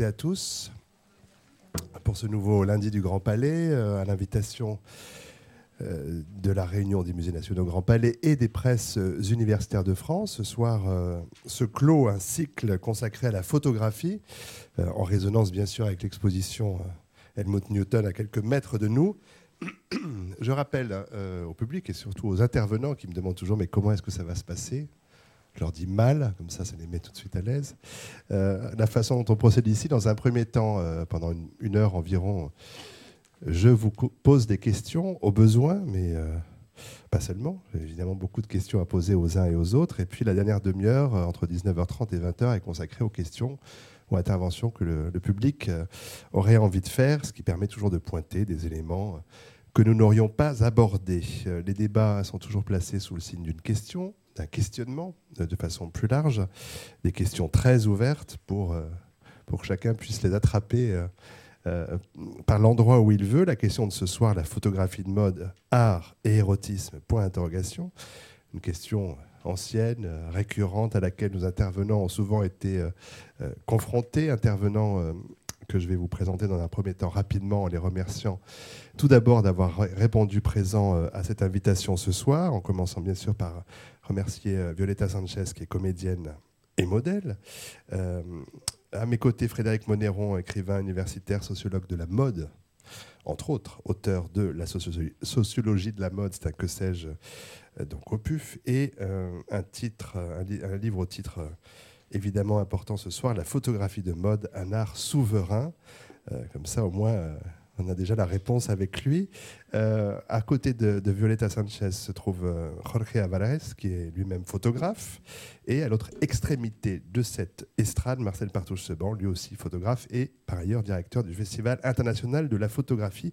et à tous pour ce nouveau lundi du Grand Palais, euh, à l'invitation euh, de la réunion des musées nationaux Grand Palais et des presses universitaires de France. Ce soir euh, se clôt un cycle consacré à la photographie, en résonance bien sûr avec l'exposition Helmut Newton à quelques mètres de nous. Je rappelle au public et surtout aux intervenants qui me demandent toujours mais comment est-ce que ça va se passer? Je leur dis mal, comme ça, ça les met tout de suite à l'aise. Euh, la façon dont on procède ici, dans un premier temps, euh, pendant une, heure environ, je vous pose des questions au besoin, mais euh, pas seulement. J'ai évidemment beaucoup de questions à poser aux uns et aux autres. Et puis la dernière demi-heure, entre 19h30 et 20h, est consacrée aux questions ou interventions que le, le public aurait envie de faire, ce qui permet toujours de pointer des éléments que nous n'aurions pas abordés. Les débats sont toujours placés sous le signe d'une question, d'un questionnement de façon plus large, des questions très ouvertes pour, euh, pour que chacun puisse les attraper euh, euh, par l'endroit où il veut. La question de ce soir, la photographie de mode, art et érotisme, point d'interrogation. Une question ancienne, récurrente, à laquelle nos intervenants ont souvent été confrontés, intervenants que je vais vous présenter dans un premier temps rapidement en les remerciant tout d'abord d'avoir répondu présent à cette invitation ce soir, en commençant bien sûr par remercier euh, Violetta Sanchez, qui est comédienne et modèle. Euh, à mes côtés, Frédéric Monéron, écrivain universitaire, sociologue de la mode, entre autres, auteur de La sociologie de la mode, c'est un que sais-je, euh, donc au PUF, et un, titre, un, livre au titre évidemment important ce soir, La photographie de mode, un art souverain. comme ça, au moins on a déjà la réponse avec lui. Euh, à côté de, Violeta Sanchez se trouve euh, Jorge Alvarez, qui est lui-même photographe. Et à l'autre extrémité de cette estrade, Marcel Partouche-Seban, lui aussi photographe et par ailleurs directeur du Festival international de la photographie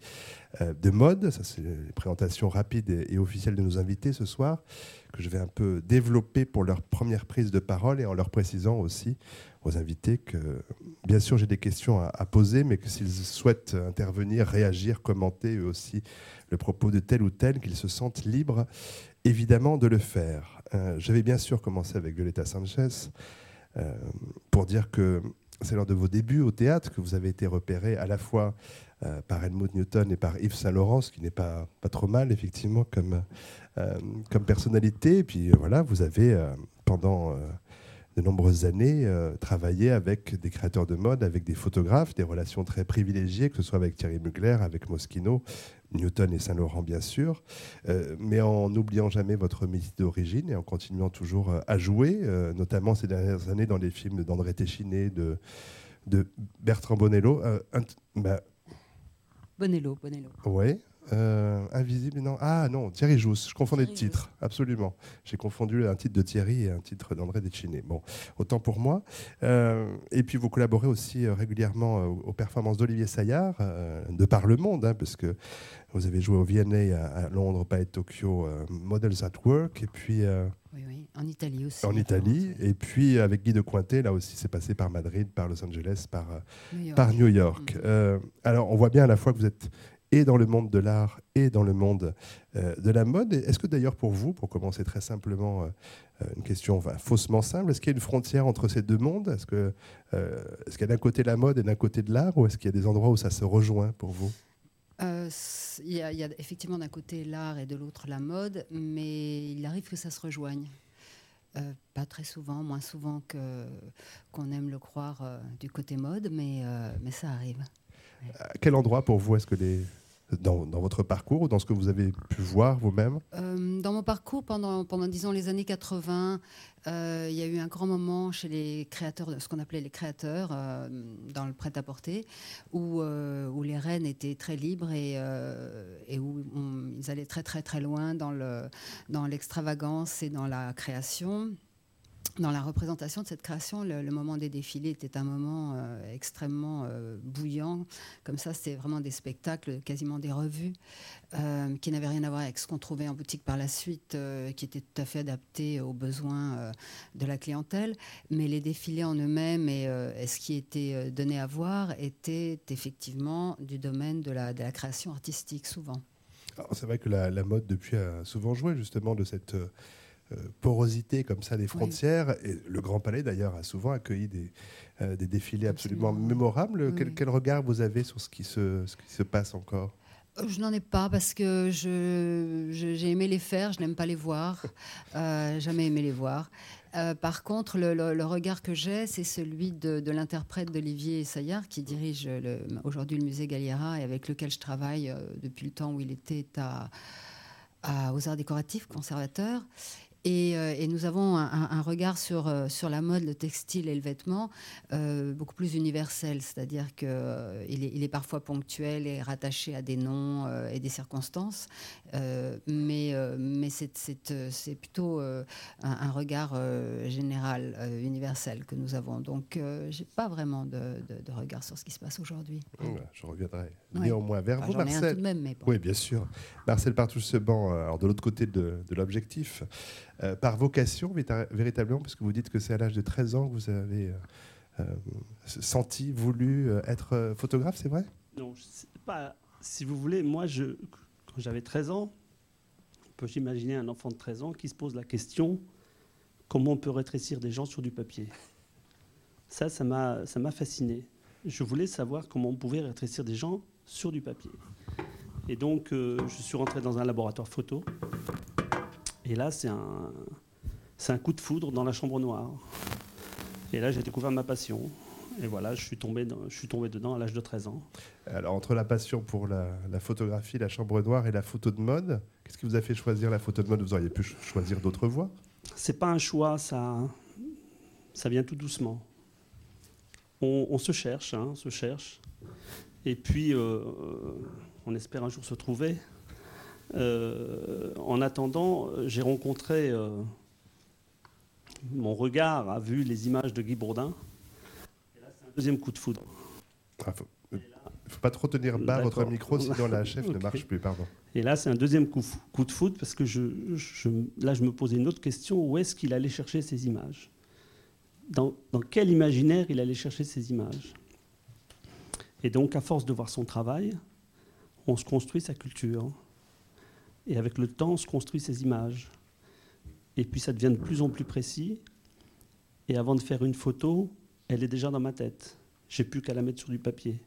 de mode. Ça, c'est les présentations rapides et, officielles de nos invités ce soir, que je vais un peu développer pour leur première prise de parole et en leur précisant aussi aux invités que, bien sûr, j'ai des questions à, poser, mais que s'ils souhaitent intervenir, réagir, commenter eux aussi le propos de tel ou tel, qu'ils se sentent libres, évidemment, de le faire. Euh, J'avais bien sûr commencé avec Violeta Sanchez euh, pour dire que c'est lors de vos débuts au théâtre que vous avez été repéré à la fois euh, par Helmut Newton et par Yves Saint-Laurent, ce qui n'est pas, pas trop mal, effectivement, comme, euh, comme personnalité. Et puis voilà, vous avez, pendant de nombreuses années euh, travaillé avec des créateurs de mode, avec des photographes, des relations très privilégiées, que ce soit avec Thierry Mugler, avec Moschino, Newton et Saint-Laurent bien sûr, euh, mais en n'oubliant jamais votre métier d'origine et en continuant toujours euh, à jouer, notamment ces dernières années dans les films d'André Téchiné, de, de Bertrand Bonello. Bonello, Bonello. Oui, euh, invisible, non. Ah non, Thierry Jousse. Je confondais de titre, absolument. J'ai confondu un titre de Thierry et un titre d'André Deschiné. Bon, autant pour moi. Euh, et puis vous collaborez aussi euh, régulièrement aux performances d'Olivier Saillard, de par le monde, hein, parce que vous avez joué au VNA à, Londres, de Tokyo, Models at Work, et puis. Oui, oui, en Italie aussi. En Italie, et puis avec Guy de Cointet, là aussi, c'est passé par Madrid, par Los Angeles, par New York. Par New York. Mm. alors, on voit bien à la fois que vous êtes et dans le monde de l'art et dans le monde euh, de la mode. Est-ce que d'ailleurs pour vous, pour commencer très simplement, euh, euh, une question faussement simple, est-ce qu'il y a une frontière entre ces deux mondes? Est-ce qu'il est qu'il y a d'un côté la mode et d'un côté de l'art? Ou est-ce qu'il y a des endroits où ça se rejoint pour vous? Il y, a, effectivement d'un côté l'art et de l'autre la mode, mais il arrive que ça se rejoigne. pas très souvent, moins souvent que qu'on aime le croire du côté mode, mais, mais ça arrive. À quel endroit pour vous est-ce que les, dans, votre parcours ou dans ce que vous avez pu voir vous-même euh, Dans mon parcours, pendant, pendant disons les années 80, euh, il y a eu un grand moment chez les créateurs, ce qu'on appelait les créateurs euh, dans le prêt-à-porter, où, où les reines étaient très libres et, et où ils allaient très très très loin dans l'extravagance dans et dans la création dans la représentation de cette création, le, moment des défilés était un moment euh, extrêmement euh, bouillant. Comme ça, c'était vraiment des spectacles, quasiment des revues, euh, qui n'avaient rien à voir avec ce qu'on trouvait en boutique par la suite, qui étaient tout à fait adaptés aux besoins de la clientèle. Mais les défilés en eux-mêmes et, ce qui était donné à voir était effectivement du domaine de la, création artistique, souvent. C'est vrai que la, la, mode, depuis, a souvent joué justement de cette porosité comme ça des frontières. Et le Grand Palais, d'ailleurs, a souvent accueilli des, des défilés absolument, mémorables. Quel, regard vous avez sur ce qui se, ce qui se passe encore? Je n'en ai pas parce que j'ai aimé les faire, je n'aime pas les voir, jamais aimé les voir. Euh, par contre, le, regard que j'ai, c'est celui de, l'interprète d'Olivier Saillard, qui dirige aujourd'hui le musée Galliera et avec lequel je travaille euh, depuis le temps où il était aux arts décoratifs, conservateur. Euh, et, nous avons un, regard sur, euh, sur la mode, le textile et le vêtement euh, beaucoup plus universel, c'est-à-dire qu'il est, il est parfois ponctuel et rattaché à des noms et des circonstances, mais, mais c'est plutôt un, regard général, universel que nous avons. Donc je n'ai pas vraiment de, de, regard sur ce qui se passe aujourd'hui. je reviendrai néanmoins vers vous, Marcel. même, Oui, bien sûr. Marcel Partouche-Seban, alors de l'autre côté de, de l'objectif. Euh, par vocation, véritablement, parce que vous dites que c'est à l'âge de 13 ans que vous avez euh, euh, senti, voulu être photographe, c'est vrai? Non, pas. Si vous voulez, moi, quand j'avais 13 ans, on peut imaginer un enfant de 13 ans qui se pose la question comment on peut rétrécir des gens sur du papier? Ça, ça m'a fasciné. Je voulais savoir comment on pouvait rétrécir des gens sur du papier. Et donc, je suis rentré dans un laboratoire photo et là, c'est un, un coup de foudre dans la chambre noire. Et là, j'ai découvert ma passion. Et voilà, je suis tombé, je suis tombé dedans à l'âge de 13 ans. Alors, entre la passion pour la, photographie, la chambre noire et la photo de mode, qu'est-ce qui vous a fait choisir la photo de mode? Vous auriez pu choisir d'autres voies? C'est pas un choix, ça, ça vient tout doucement. On, se cherche, hein, on se cherche. Et puis, euh, on espère un jour se trouver. Euh, en attendant, j'ai rencontré, euh, mon regard a vu les images de Guy Bourdin. Et là, c'est un deuxième coup de foudre. Il ah, ne faut, pas trop tenir bas votre micro, sinon la chef ne marche plus. Pardon. Et là, c'est un deuxième coup, coup, de foudre parce que je, là, je me posais une autre question où est-ce qu'il allait chercher ces images? Dans, dans, quel imaginaire il allait chercher ces images? Et donc, à force de voir son travail, on se construit sa culture. Et avec le temps, se construit ces images. Et puis ça devient de plus en plus précis. Et avant de faire une photo, elle est déjà dans ma tête. J'ai plus qu'à la mettre sur du papier.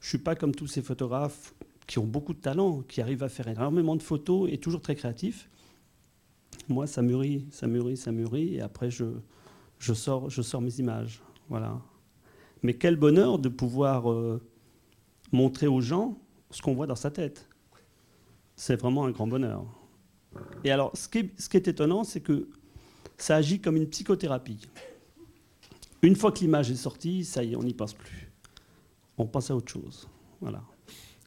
Je suis pas comme tous ces photographes qui ont beaucoup de talent, qui arrivent à faire énormément de photos et toujours très créatifs. Moi, ça mûrit, ça mûrit, ça mûrit, et après je, je, sors, je sors mes images. Voilà. Mais quel bonheur de pouvoir euh, montrer aux gens ce qu'on voit dans sa tête c'est vraiment un grand bonheur. Et alors, ce qui est, étonnant, c'est que ça agit comme une psychothérapie. Une fois que l'image est sortie, ça y est, on n'y pense plus. On passe à autre chose. Voilà.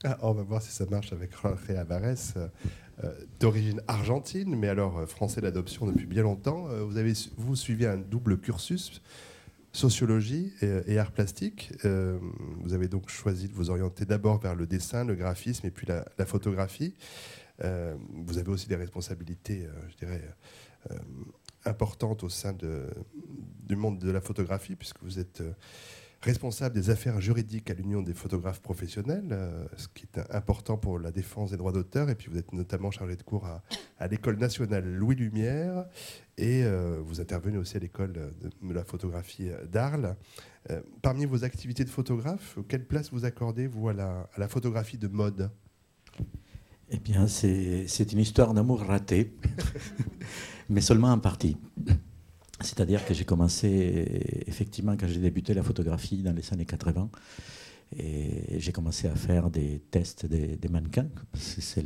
Ah, on va voir si ça marche avec Jorge Alvarez, euh, d'origine argentine, mais alors euh, français d'adoption depuis bien longtemps. Euh, vous avez vous suivi un double cursus sociologie et, art plastique. Euh, vous avez donc choisi de vous orienter d'abord vers le dessin, le graphisme et puis la, photographie. Euh, vous avez aussi des responsabilités, euh, je dirais, importantes au sein du monde de la photographie, puisque vous êtes responsable des affaires juridiques à l'Union des photographes professionnels, euh, ce qui est important pour la défense des droits d'auteur. Et puis vous êtes notamment chargé de cours à, l'École nationale Louis Lumière et euh, vous intervenez aussi à l'École de, la photographie d'Arles. Euh, parmi vos activités de photographe, quelle place vous accordez-vous à la, à la photographie de mode? Eh bien, c'est une histoire d'amour raté, mais seulement en partie. C'est-à-dire que j'ai commencé, effectivement, quand j'ai débuté la photographie dans les années 80, et j'ai commencé à faire des tests des, mannequins, c'est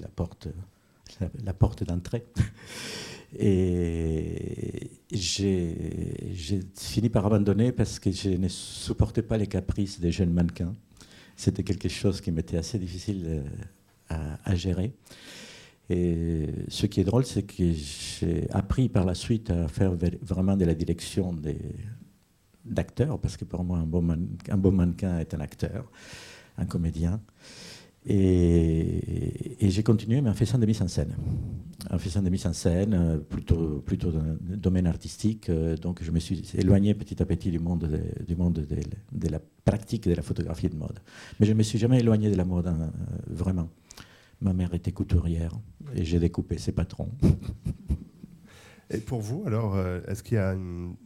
la porte, la, porte d'entrée. Et j'ai fini par abandonner parce que je ne supportais pas les caprices des jeunes mannequins. C'était quelque chose qui m'était assez difficile euh, à, à gérer. Et ce qui est drôle, c'est que j'ai appris par la suite à faire vraiment de la direction d'acteurs, parce que pour moi, un bon mannequin est un acteur, un comédien. Et, j'ai continué, mais en faisant des mises en scène. En faisant des mises en scène, euh, plutôt, dans le domaine artistique. Euh, donc je me suis éloigné petit à petit du monde de, du monde de, la pratique de la photographie de mode. Mais je ne me suis jamais éloigné de la mode, hein, vraiment. Ma mère était couturière et j'ai découpé ses patrons. Et pour vous, alors, est-ce qu'il y a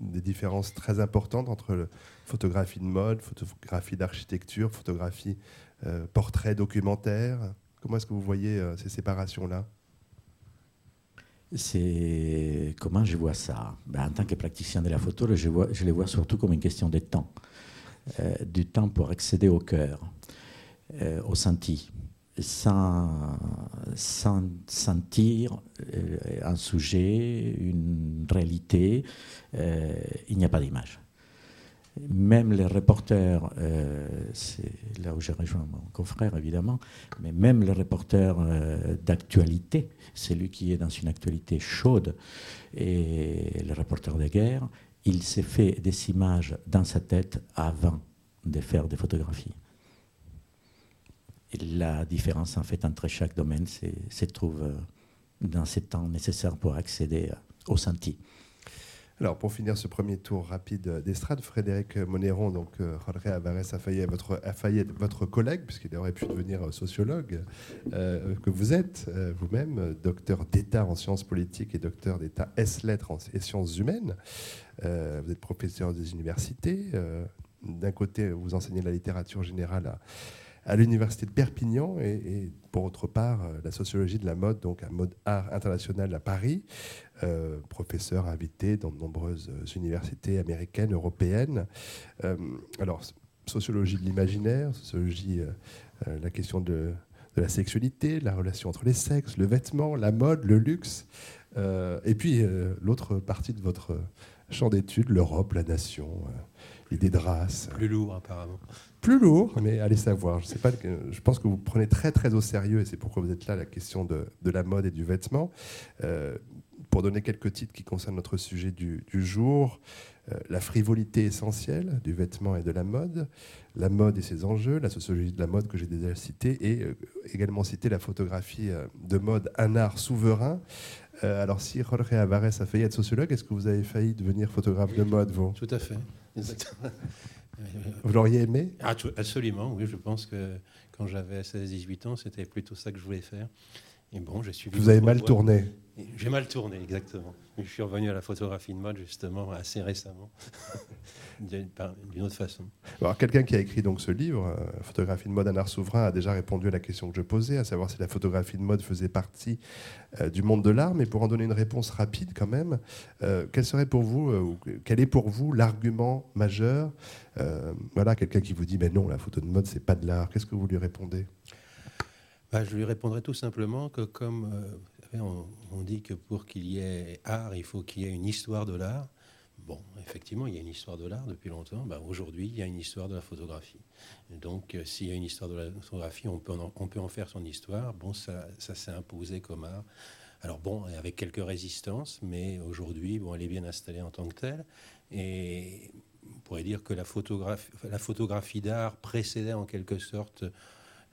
des différences très importantes entre photographie de mode, photographie d'architecture, photographie portrait documentaire? Comment est-ce que vous voyez ces séparations-là? C'est comment je vois ça? Ben, en tant que praticien de la photo, je, vois, je les vois surtout comme une question de temps, euh, du temps pour accéder au cœur, euh, au senti. Sans, sentir euh, un sujet, une réalité, il n'y a pas d'image même les reporters, euh, c'est là où j'ai rejoint mon confrère évidemment, mais même les reporters euh, d'actualité, celui qui est dans une actualité chaude, et le reporter de guerre, il s'est fait des images dans sa tête avant de faire des photographies. La différence en fait entre chaque domaine se trouve euh, dans ces temps nécessaires pour accéder au senti. Alors, pour finir ce premier tour rapide d'estrade, Frédéric Monéron, donc euh, Jorge Alvarez Afayet, votre, votre collègue, puisqu'il aurait pu devenir sociologue, euh, que vous êtes euh, vous-même, docteur d'État en sciences politiques et docteur d'État S-lettres et sciences humaines. vous êtes professeur des universités. D'un côté, vous enseignez la littérature générale à à l'université de Perpignan et, pour autre part euh, la sociologie de la mode, donc à Mode Art International à Paris, euh, professeur invité dans de nombreuses euh, universités américaines, européennes. alors, sociologie de l'imaginaire, sociologie, la question de, la sexualité, la relation entre les sexes, le vêtement, la mode, le luxe, et puis l'autre partie de votre champ d'études, l'Europe, la nation, l'idée de race. Plus lourd apparemment plus lourd, mais allez savoir. Je, sais pas, je pense que vous prenez très très au sérieux, et c'est pourquoi vous êtes là, la question de, la mode et du vêtement. Euh, pour donner quelques titres qui concernent notre sujet du, jour, euh, la frivolité essentielle du vêtement et de la mode, la mode et ses enjeux, la sociologie de la mode que j'ai déjà cité, et euh, également cité la photographie de mode, un art souverain. alors si Jorge Alvarez a failli être sociologue, est-ce que vous avez failli devenir photographe de mode, vous? Tout à fait. Exactement. Vous l'auriez aimé? Ah, Absolument, oui. Je pense que quand j'avais 16-18 ans, c'était plutôt ça que je voulais faire. Et bon, j'ai suivi. Vous avez mal tourné J'ai mal tourné, exactement. Je suis revenu à la photographie de mode, justement, assez récemment. d'une autre façon. Alors, quelqu'un qui a écrit donc ce livre, euh, Photographie de mode, un art souverain, a déjà répondu à la question que je posais, à savoir si la photographie de mode faisait partie euh, du monde de l'art. Mais pour en donner une réponse rapide, quand même, euh, quel serait pour vous, quel est pour vous l'argument majeur Voilà, quelqu'un qui vous dit, mais non, la photo de mode, c'est pas de l'art. Qu'est-ce que vous lui répondez? Bah, Je lui répondrai tout simplement que comme on, on dit que pour qu'il y ait art, il faut qu'il y ait une histoire de l'art. Bon, effectivement, il y a une histoire de l'art depuis longtemps. Ben, aujourd'hui, il y a une histoire de la photographie. donc, euh, s'il y a une histoire de la photographie, on peut en, faire son histoire. Bon, ça, s'est imposé comme art. Alors bon, avec quelques résistances, mais aujourd'hui, bon, elle est bien installée en tant que telle. Et on pourrait dire que la photographie d'art précédait en quelque sorte,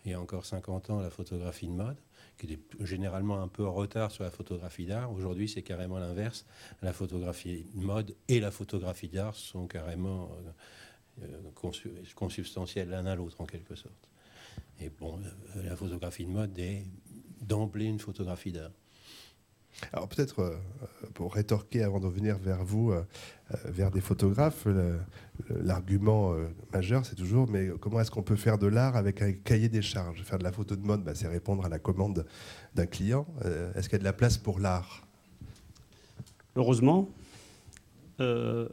il y a encore 50 ans, la photographie de mode qui était généralement un peu en retard sur la photographie d'art. Aujourd'hui, c'est carrément l'inverse. La photographie de mode et la photographie d'art sont carrément euh, euh, consubstantielles l'un à l'autre, en quelque sorte. Et bon, euh, la photographie de mode est d'emblée une photographie d'art. Alors peut-être euh, pour rétorquer avant de venir vers vous, euh, euh, vers des photographes, l'argument majeur c'est toujours mais comment est-ce qu'on peut faire de l'art avec un cahier des charges? Faire de la photo de mode, bah, c'est répondre à la commande d'un client. est-ce qu'il y a de la place pour l'art? Heureusement. le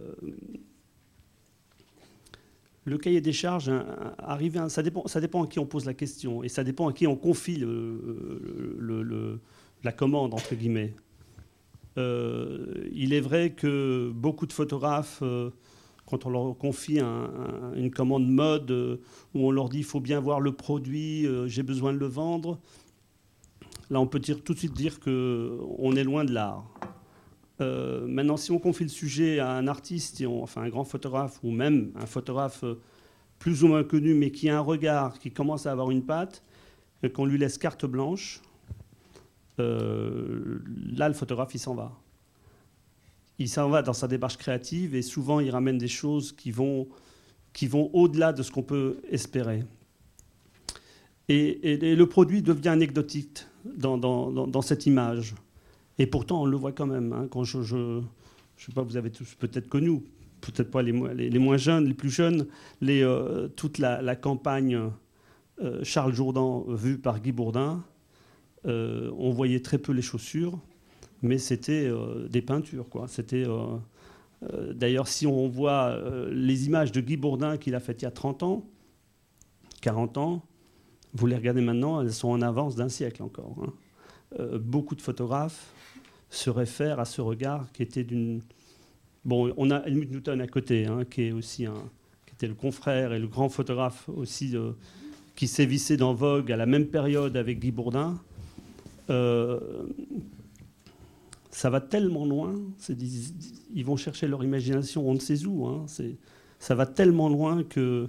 cahier des charges, arrive, ça, dépend, ça dépend à qui on pose la question et ça dépend à qui on confie le la commande, entre guillemets. Euh, il est vrai que beaucoup de photographes, euh, quand on leur confie une commande mode, euh, où on leur dit il faut bien voir le produit, j'ai besoin de le vendre, là on peut dire, tout de suite dire qu'on est loin de l'art. maintenant, si on confie le sujet à un artiste, enfin un grand photographe, ou même un photographe plus ou moins connu, mais qui a un regard, qui commence à avoir une patte, qu'on lui laisse carte blanche, euh, là, le photographe, il s'en va. Il s'en va dans sa démarche créative et souvent, il ramène des choses qui vont, qui vont au-delà de ce qu'on peut espérer. Et, le produit devient anecdotique dans, cette image. Et pourtant, on le voit quand même. Hein, quand je, je, sais pas, vous avez tous peut-être connu, peut-être pas les, moins jeunes, les plus jeunes, euh, toute la, la campagne euh, Charles Jourdan vue par Guy Bourdin. Euh, on voyait très peu les chaussures, mais c'était euh, des peintures. Quoi. C'était euh, D'ailleurs, si on voit les images de Guy Bourdin qu'il a faites il y a 30 ans, 40 ans, vous les regardez maintenant, elles sont en avance d'un siècle encore. hein. Beaucoup de photographes se réfèrent à ce regard qui était d'une. Bon, on a Helmut Newton à côté, hein, qui est aussi un, qui était le confrère et le grand photographe aussi, qui sévissait dans Vogue à la même période avec Guy Bourdin. Euh, ça va tellement loin, des- ils vont chercher leur imagination, on ne sait où. hein, ça va tellement loin que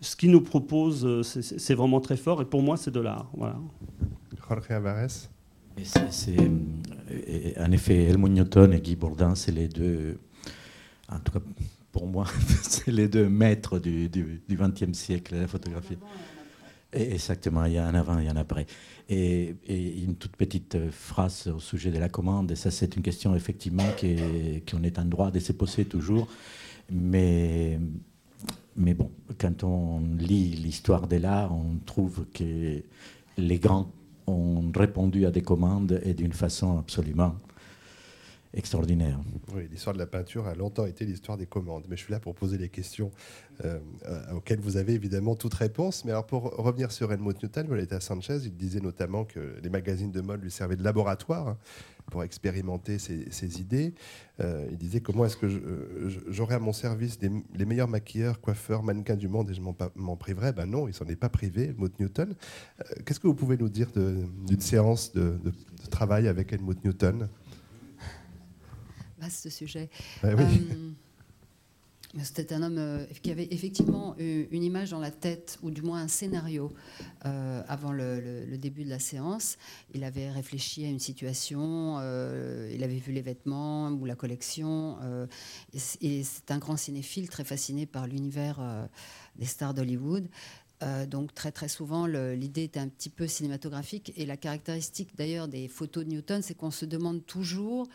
ce qu'ils nous proposent, euh, c'est- vraiment très fort. Et pour moi, c'est de l'art. Voilà. Jorge Alvarez c'est- euh, en effet, Helmut Newton et Guy Bourdin, c'est les deux, en tout cas pour moi, c'est les deux maîtres du XXe siècle de la photographie. Et exactement, il y a un avant et un après. Et, une toute petite euh, phrase au sujet de la commande, et ça c'est une question effectivement qu'on est en droit de se poser toujours, mais, mais bon, quand on lit l'histoire de l'art, on trouve que les grands ont répondu à des commandes et d'une façon absolument extraordinaire. Oui, l'histoire de la peinture a longtemps été l'histoire des commandes. Mais je suis là pour poser les questions euh, euh, auxquelles vous avez évidemment toute réponse. Mais alors pour revenir sur Helmut Newton, Violeta Sanchez, il disait notamment que les magazines de mode lui servaient de laboratoire hein, pour expérimenter ses, idées. Euh, il disait comment est-ce que euh, j'aurais à mon service les meilleurs maquilleurs, coiffeurs, mannequins du monde et je m'en priverais Ben non, il s'en est pas privé, Helmut Newton. Euh, Qu'est-ce que vous pouvez nous dire d'une séance de, de- de travail avec Helmut Newton Vaste sujet. Ah oui. Euh, C'était un homme euh, qui avait effectivement une image dans la tête, ou du moins un scénario, euh, avant le, le- le début de la séance. Il avait réfléchi à une situation, euh, il avait vu les vêtements ou la collection. et c'est un grand cinéphile, très fasciné par l'univers des stars d'Hollywood. Euh, donc très très souvent l'idée était un petit peu cinématographique et la caractéristique d'ailleurs des photos de Newton c'est qu'on se demande toujours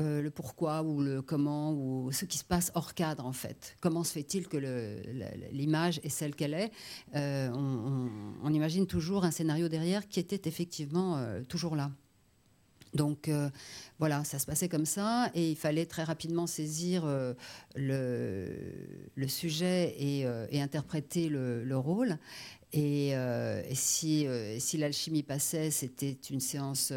euh, le pourquoi ou le comment ou ce qui se passe hors cadre en fait. Comment se fait-il que l'image est celle qu'elle est Euh, on, imagine toujours un scénario derrière qui était effectivement euh, toujours là. Donc voilà, ça se passait comme ça et il fallait très rapidement saisir le, sujet et, interpréter le, le rôle. Et, si l'alchimie passait, c'était une séance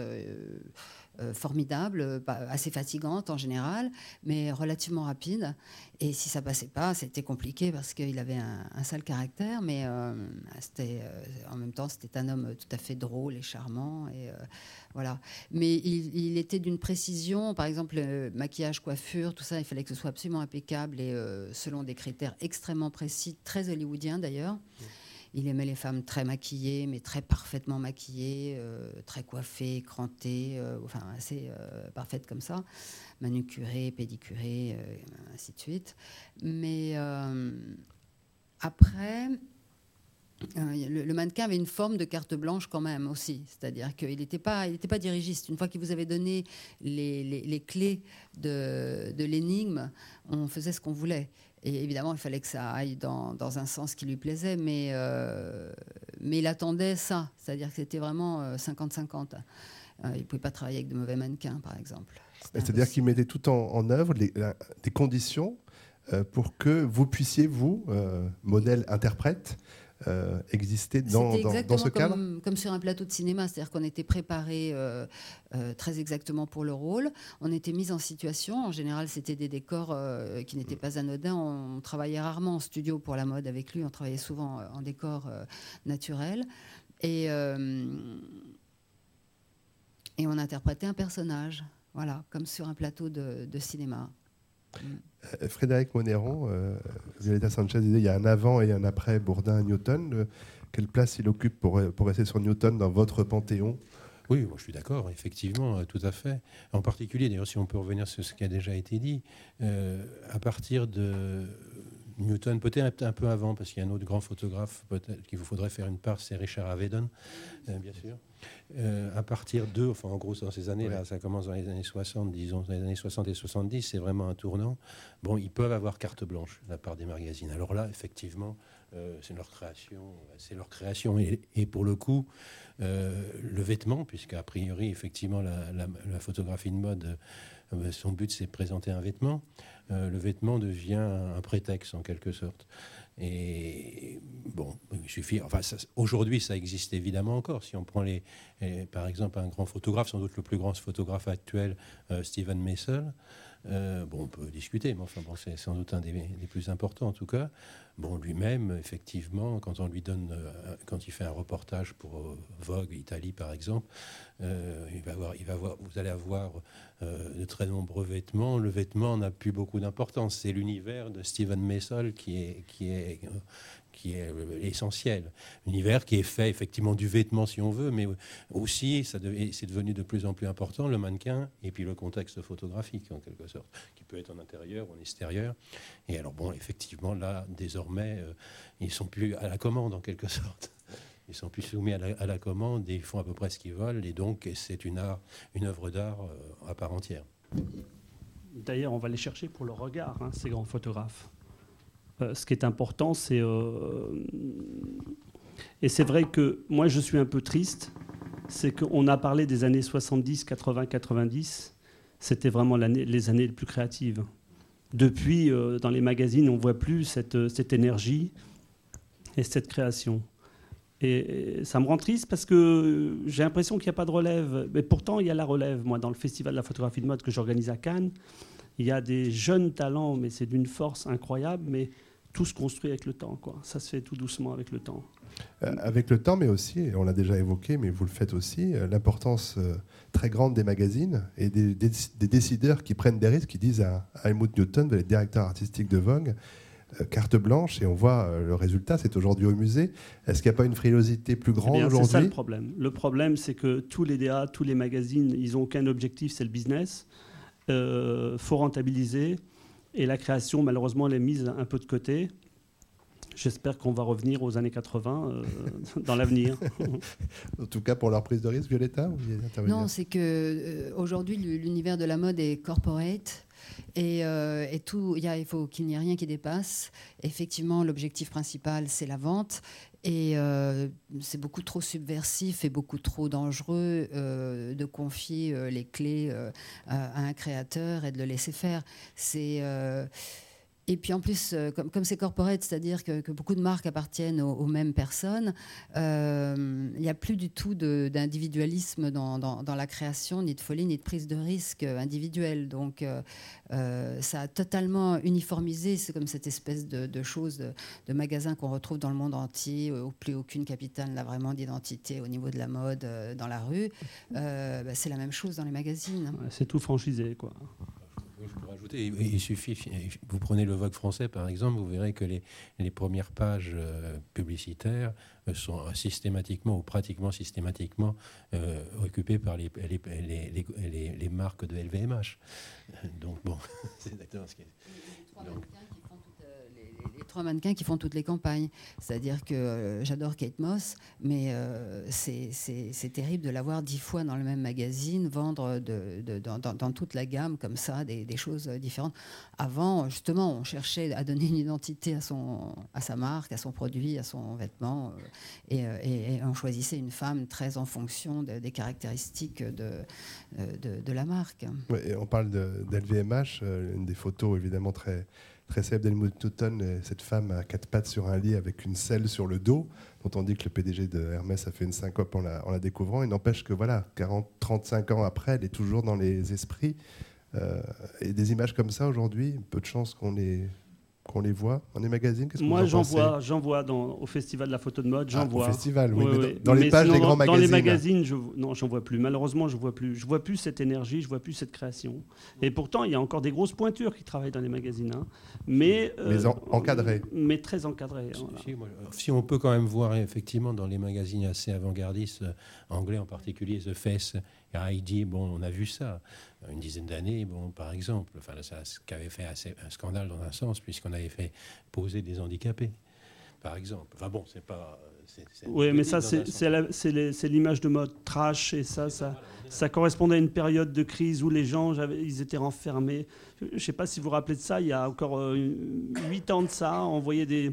euh, formidable, euh, pas- assez fatigante en général, mais relativement rapide. Et si ça passait pas, c'était compliqué parce qu'il avait un, sale caractère, mais euh, c'était, en même temps, c'était un homme tout à fait drôle et charmant. Et, voilà. Mais il, était d'une précision, par exemple, maquillage, coiffure, tout ça, il fallait que ce soit absolument impeccable et selon des critères extrêmement précis, très hollywoodiens d'ailleurs. Il aimait les femmes très maquillées, mais très parfaitement maquillées, euh, très coiffées, crantées, euh, enfin assez euh, parfaites comme ça, manucurées, pédicurées, ainsi de suite. Mais après, le, le mannequin avait une forme de carte blanche quand même aussi, c'est-à-dire qu'il n'était pas, il était pas dirigiste. Une fois qu'il vous avait donné les, les- les clés de, de l'énigme, on faisait ce qu'on voulait. Et évidemment, il fallait que ça aille dans, dans un sens qui lui plaisait, mais, euh, mais il attendait ça, c'est-à-dire que c'était vraiment euh, 50-50. Euh, il ne pouvait pas travailler avec de mauvais mannequins, par exemple. C'est-à-dire qu'il mettait tout en, en œuvre, les- la- des conditions euh, pour que vous puissiez, vous, euh, modèle interprète, euh, exister dans, dans- dans ce cadre comme, comme sur un plateau de cinéma, c'est-à-dire qu'on était préparé euh, euh, très exactement pour le rôle. On était mis en situation. En général, c'était des décors euh, qui n'étaient pas anodins. On, travaillait rarement en studio pour la mode avec lui. On travaillait souvent en décor naturel. Et, et on interprétait un personnage, voilà, comme sur un plateau de, de cinéma. Euh, Frédéric Monéron, euh, Sanchez disait il y a un avant et un après Bourdin-Newton. Euh, quelle place il occupe pour, rester sur Newton dans votre panthéon? Oui, moi je suis d'accord, effectivement, euh, tout à fait. En particulier, d'ailleurs, si on peut revenir sur ce qui a déjà été dit, à partir de, Newton, peut-être un peu avant, parce qu'il y a un autre grand photographe peut-être qu'il vous faudrait faire une part, c'est Richard Avedon, euh, bien sûr. Euh, à partir de, enfin en gros dans ces années-là, ça commence dans les années 60, disons, dans les années 60 et 70, c'est vraiment un tournant. Bon, ils peuvent avoir carte blanche de la part des magazines. Alors là, effectivement, euh, c'est leur création, c'est leur création. Et, pour le coup, le vêtement, puisqu'à priori, effectivement, la, la, photographie de mode, son but c'est de présenter un vêtement. Euh, le vêtement devient un prétexte en quelque sorte. Et bon, il suffit. Enfin, aujourd'hui, ça existe évidemment encore. Si on prend les, par exemple, un grand photographe, sans doute le plus grand photographe actuel, euh, Steven Meissel. Euh, bon, on peut discuter, mais enfin, bon, c'est sans doute un des, plus importants en tout cas. Bon, lui-même, effectivement, quand on lui donne, quand il fait un reportage pour Vogue Italie, par exemple, il va avoir, il va avoir, vous allez avoir euh, de très nombreux vêtements. Le vêtement n'a plus beaucoup d'importance. C'est l'univers de Steven Meissel qui est, qui est, qui est essentiel. L'univers qui est fait effectivement du vêtement si on veut, mais aussi c'est devenu de plus en plus important le mannequin et puis le contexte photographique en quelque sorte, qui peut être en intérieur ou en extérieur. Et alors bon, effectivement là désormais euh, ils sont plus à la commande en quelque sorte ils sont plus soumis à la, commande et ils font à peu près ce qu'ils veulent. Et donc, c'est une, une œuvre d'art euh, à part entière. D'ailleurs, on va les chercher pour le regard, hein, ces grands photographes. Euh, ce qui est important, c'est. Euh, et c'est vrai que moi, je suis un peu triste. C'est qu'on a parlé des années 70, 80, 90. C'était vraiment les années les plus créatives. Depuis, dans les magazines, on ne voit plus cette, cette énergie et cette création. Et ça me rend triste parce que j'ai l'impression qu'il n'y a pas de relève. Mais pourtant, il y a la relève. Moi, dans le festival de la photographie de mode que j'organise à Cannes, il y a des jeunes talents, mais c'est d'une force incroyable. Mais tout se construit avec le temps. Quoi. Ça se fait tout doucement avec le temps. Euh, avec le temps, mais aussi, on l'a déjà évoqué, mais vous le faites aussi, euh, l'importance euh, très grande des magazines et des, décideurs qui prennent des risques, qui disent à, à Helmut Newton, le directeur artistique de Vogue, carte blanche et on voit le résultat, c'est aujourd'hui au musée. Est-ce qu'il n'y a pas une frilosité plus grande aujourd'hui C'est ça le problème. Le problème, c'est que tous les DA, tous les magazines, ils n'ont aucun objectif, c'est le business. Il euh, faut rentabiliser. Et la création, malheureusement, elle est mise un peu de côté. J'espère qu'on va revenir aux années 80 dans l'avenir. en tout cas, pour leur prise de risque, Violetta Non, c'est que aujourd'hui, l'univers de la mode est corporate. Et, euh, tout, il faut qu'il n'y ait rien qui dépasse. Effectivement, l'objectif principal, c'est la vente. Et euh, c'est beaucoup trop subversif et beaucoup trop dangereux euh, de confier les clés à un créateur et de le laisser faire. C'est et puis en plus, euh, comme c'est corporate, c'est-à-dire que, beaucoup de marques appartiennent aux, mêmes personnes, euh, il n'y a plus du tout d'individualisme dans, la création, ni de folie, ni de prise de risque individuelle. Donc euh, ça a totalement uniformisé, c'est comme cette espèce de, de chose de, magasin qu'on retrouve dans le monde entier, où plus aucune capitale n'a vraiment d'identité au niveau de la mode dans la rue. Bah, c'est la même chose dans les magazines. C'est tout franchisé, quoi je peux rajouter, il suffit, vous prenez le Vogue français par exemple, vous verrez que les, premières pages euh, publicitaires euh, sont systématiquement ou pratiquement systématiquement euh, occupées par les, les, marques de LVMH. Donc bon, c'est exactement ce qui est les trois mannequins qui font toutes les campagnes. C'est-à-dire que euh, j'adore Kate Moss, mais euh, c'est terrible de l'avoir dix fois dans le même magazine, vendre de, dans, toute la gamme comme ça des, choses différentes. Avant, justement, on cherchait à donner une identité à, son, à sa marque, à son produit, à son vêtement, euh, et, on choisissait une femme très en fonction des caractéristiques de, de, la marque. on parle d'LVMH, une des photos évidemment très très célèbre Newton, cette femme à quatre pattes sur un lit avec une selle sur le dos, dont on dit que le PDG de Hermès a fait une syncope en la, en la découvrant. Il n'empêche que voilà, 40, 35 ans après, elle est toujours dans les esprits. Euh, et des images comme ça aujourd'hui, peu de chance qu'on les qu'on les voit dans les magazines Moi, j'en vois, j'en vois dans, au festival de la photo de mode, j'en ah, vois. Au festival, oui. Dans, les pages des grands magazines. Dans les magazines, je, non, j'en vois plus. Malheureusement, je vois plus. Je vois plus cette énergie, je vois plus cette création. Et pourtant, il y a encore des grosses pointures qui travaillent dans les magazines, hein. mais euh, mais encadrées. Mais très encadrées. Si, on peut quand même voir effectivement dans les magazines assez avant-gardistes euh, anglais en particulier, The Face, Heidi, bon, on a vu ça. Une dizaine d'années, bon, par exemple. Enfin, ça, ce qui avait fait assez, un scandale dans un sens, puisqu'on avait fait poser des handicapés, par exemple. Enfin bon, c'est pas. Oui, mais ça, c'est l'image de mode trash, et ça, ça, ça correspondait à une période de crise où les gens, ils étaient renfermés. Je ne sais pas si vous vous rappelez de ça, il y a encore euh, huit ans de ça, on voyait des,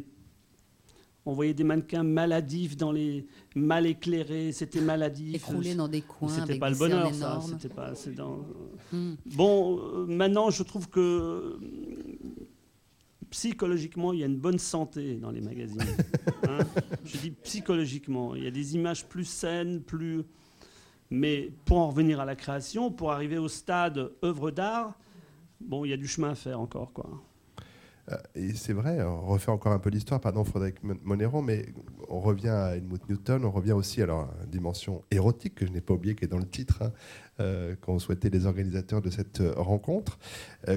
on voyait des mannequins maladifs dans les mal éclairés, c'était maladif. Écroulés dans des coins. C'était pas le bonheur, ça. C'était pas. Dans... Hmm. Bon, euh, maintenant, je trouve que psychologiquement, il y a une bonne santé dans les magazines. Hein. je dis psychologiquement, il y a des images plus saines, plus. Mais pour en revenir à la création, pour arriver au stade œuvre d'art, bon, il y a du chemin à faire encore, quoi. Euh, et c'est vrai, on refait encore un peu l'histoire, pardon Frédéric Monéron, mais on revient à Helmut Newton, on revient aussi à la dimension érotique que je n'ai pas oublié, qui est dans le titre, hein, euh, qu'ont souhaité les organisateurs de cette euh, rencontre.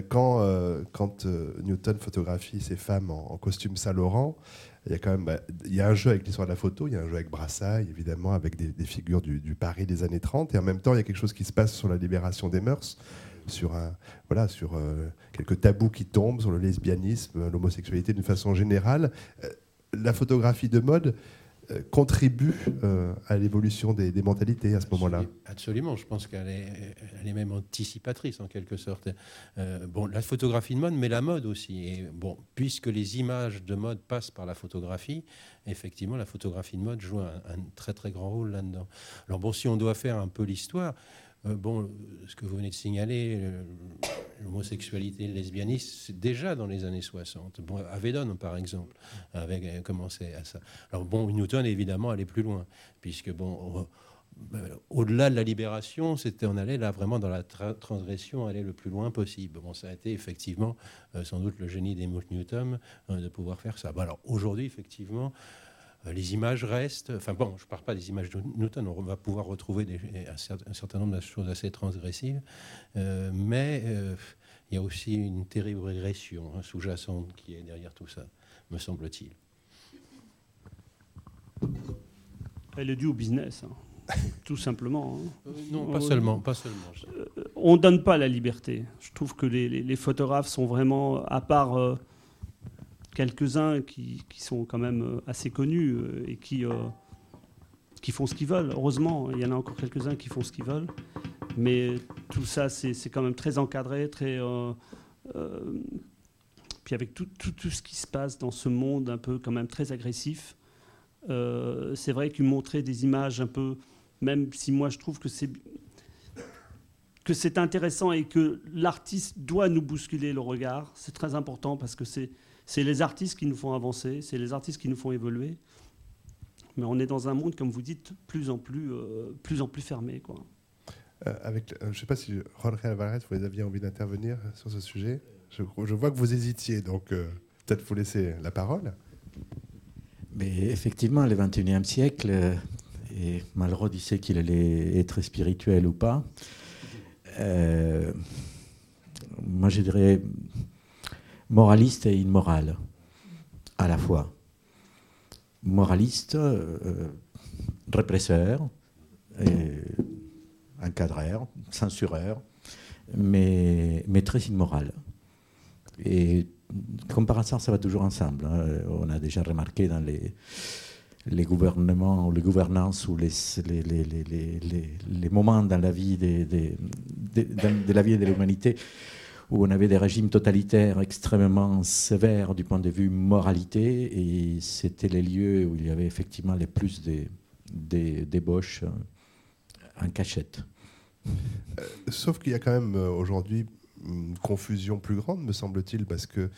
quand Newton photographie ces femmes en, costume Saint-Laurent, il y a quand même bah, il y a un jeu avec l'histoire de la photo, il y a un jeu avec Brassailles, évidemment, avec des, figures du, Paris des années 30, et en même temps, il y a quelque chose qui se passe sur la libération des mœurs sur, un, voilà, sur euh, quelques tabous qui tombent, sur le lesbianisme, l'homosexualité d'une façon générale. Euh, la photographie de mode euh, contribue à l'évolution des, mentalités à ce moment-là. Absolument, je pense qu'elle est, elle est même anticipatrice en quelque sorte. bon, la photographie de mode, mais la mode aussi. Et bon, puisque les images de mode passent par la photographie, effectivement, la photographie de mode joue un, un très très grand rôle là-dedans. Alors bon, si on doit faire un peu l'histoire, euh, bon, ce que vous venez de signaler, l'homosexualité, le lesbianisme, c'est déjà dans les années 60. Bon, Avedon, par exemple, avait commencé à ça. Alors bon, Newton, évidemment, allait plus loin, puisque bon, euh, au-delà de la libération, c'était on allait là vraiment dans la transgression, aller le plus loin possible. Bon, ça a été effectivement euh, sans doute le génie des Newton de pouvoir faire ça. Bon, alors aujourd'hui, effectivement, les images restent. Enfin bon, je ne parle pas des images de Newton, on va pouvoir retrouver un, certain, nombre de choses assez transgressives, euh, mais euh, il y a aussi une terrible régression hein, sous-jacente qui est derrière tout ça, me semble-t-il. Elle est due au business, hein. tout simplement. Hein. non, pas seulement, pas seulement. on ne donne pas la liberté. Je trouve que les, les photographes sont vraiment, à part quelques-uns qui, sont quand même euh, assez connus euh, et qui, euh, qui font ce qu'ils veulent. Heureusement, il y en a encore quelques-uns qui font ce qu'ils veulent. Mais tout ça, c'est quand même très encadré, très. puis avec tout, tout, tout, ce qui se passe dans ce monde un peu quand même très agressif, c'est vrai que montrer des images un peu, même si moi je trouve que c'est que c'est intéressant et que l'artiste doit nous bousculer le regard, c'est très important parce que c'est c'est les artistes qui nous font avancer, c'est les artistes qui nous font évoluer. Mais on est dans un monde, comme vous dites, plus en plus, euh, plus, en plus fermé. Quoi. Euh, avec, euh, je ne sais pas si Jorge Alvarez, vous aviez envie d'intervenir sur ce sujet. Je, je, vois que vous hésitiez, donc peut-être vous laisser la parole. Mais effectivement, le 21e siècle, et Malraux disait qu'il allait être spirituel ou pas. moi, je dirais moraliste et immoral à la fois. Moraliste, euh, répresseur, encadreur, censureur, mais, très immoral. Et comme par ça va toujours ensemble. Hein. On a déjà remarqué dans les, gouvernements, les gouvernances ou les, moments dans la vie de la vie de l'humanité où on avait des régimes totalitaires extrêmement sévères du point de vue moralité, et c'était les lieux où il y avait effectivement les plus des, débauches en cachette. Euh, sauf qu'il y a quand même euh, aujourd'hui une confusion plus grande, me semble-t-il, parce que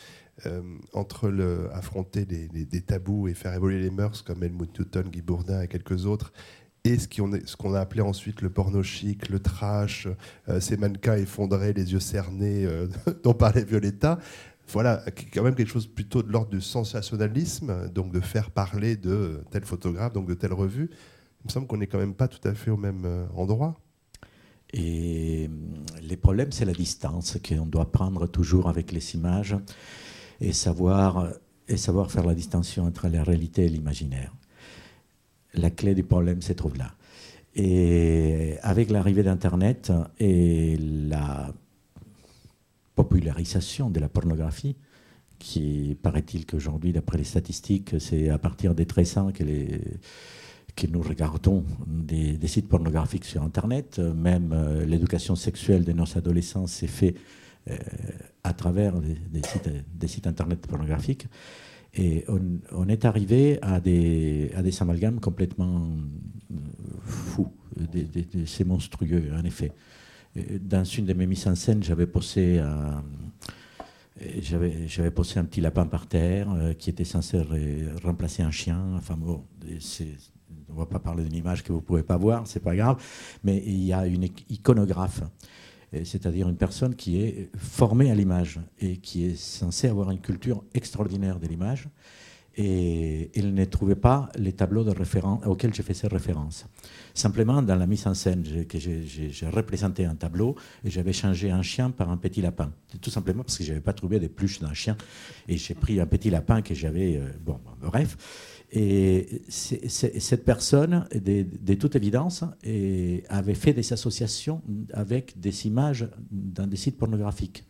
euh, entre affronter des, des, tabous et faire évoluer les mœurs, comme Helmut Newton, Guy Bourdin et quelques autres, et ce qu'on a appelé ensuite le porno chic, le trash, euh, ces mannequins effondrés, les yeux cernés euh, dont parlait Violetta. Voilà, quand même quelque chose plutôt de l'ordre du sensationnalisme, donc de faire parler de tel photographe, donc de telle revue. Il me semble qu'on n'est quand même pas tout à fait au même euh, endroit. Et les problèmes, c'est la distance qu'on doit prendre toujours avec les images et savoir faire la distinction entre la réalité et l'imaginaire la clé du problème se trouve là. Et avec l'arrivée d'Internet et la popularisation de la pornographie, qui paraît-il qu'aujourd'hui, d'après les statistiques, c'est à partir des 13 ans que, les, que nous regardons des, sites pornographiques sur Internet. Même euh, l'éducation sexuelle de nos adolescents s'est faite euh, à travers des, sites, des, sites, Internet pornographiques. Et on, est arrivé à des, à des amalgames complètement euh, fous. C'est monstrueux, en effet. Dans une de mes mises en scène, j'avais posé un j'avais posé un petit lapin par terre euh, qui était censé remplacer un chien. Enfin bon, on ne va pas parler d'une image que vous ne pouvez pas voir, c'est pas grave. Mais il y a une iconographe, c'est-à-dire une personne qui est formée à l'image et qui est censée avoir une culture extraordinaire de l'image et il ne trouvait pas les tableaux de auxquels j'ai fait ces références. Simplement, dans la mise en scène, j'ai représenté un tableau et j'avais changé un chien par un petit lapin. Tout simplement parce que je n'avais pas trouvé des pluches d'un chien et j'ai pris un petit lapin que j'avais. Euh, bon, bref. Et cette personne, de, toute évidence, avait fait des associations avec des images dans des sites pornographiques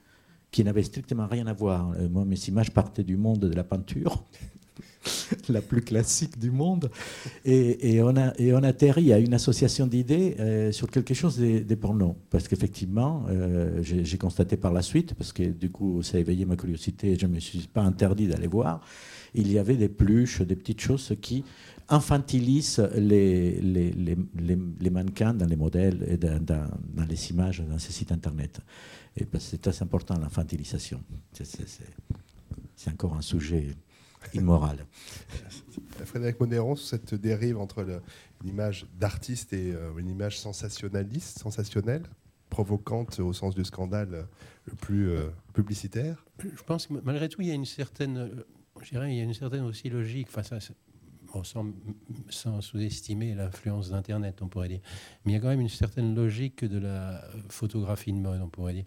qui n'avaient strictement rien à voir. Euh, moi, mes images partaient du monde de la peinture. la plus classique du monde. Et, on, a, et on atterrit à une association d'idées euh, sur quelque chose des, pornos. Parce qu'effectivement, euh, j'ai constaté par la suite, parce que du coup, ça a éveillé ma curiosité je ne me suis pas interdit d'aller voir, il y avait des pluches, des petites choses qui infantilisent les, les, les, mannequins dans les modèles et dans, dans, les images dans ces sites Internet. Et c'est très important, l'infantilisation. C'est encore un sujet immorale. Frédéric Monéron, cette dérive entre une image d'artiste et euh, une image sensationnaliste, sensationnelle, provocante au sens du scandale le plus euh, publicitaire? Je pense que malgré tout, il y a une certaine, euh, je dirais, il y a une certaine aussi logique. Enfin, sans, sous-estimer l'influence d'Internet, on pourrait dire. Mais il y a quand même une certaine logique de la photographie de mode, on pourrait dire.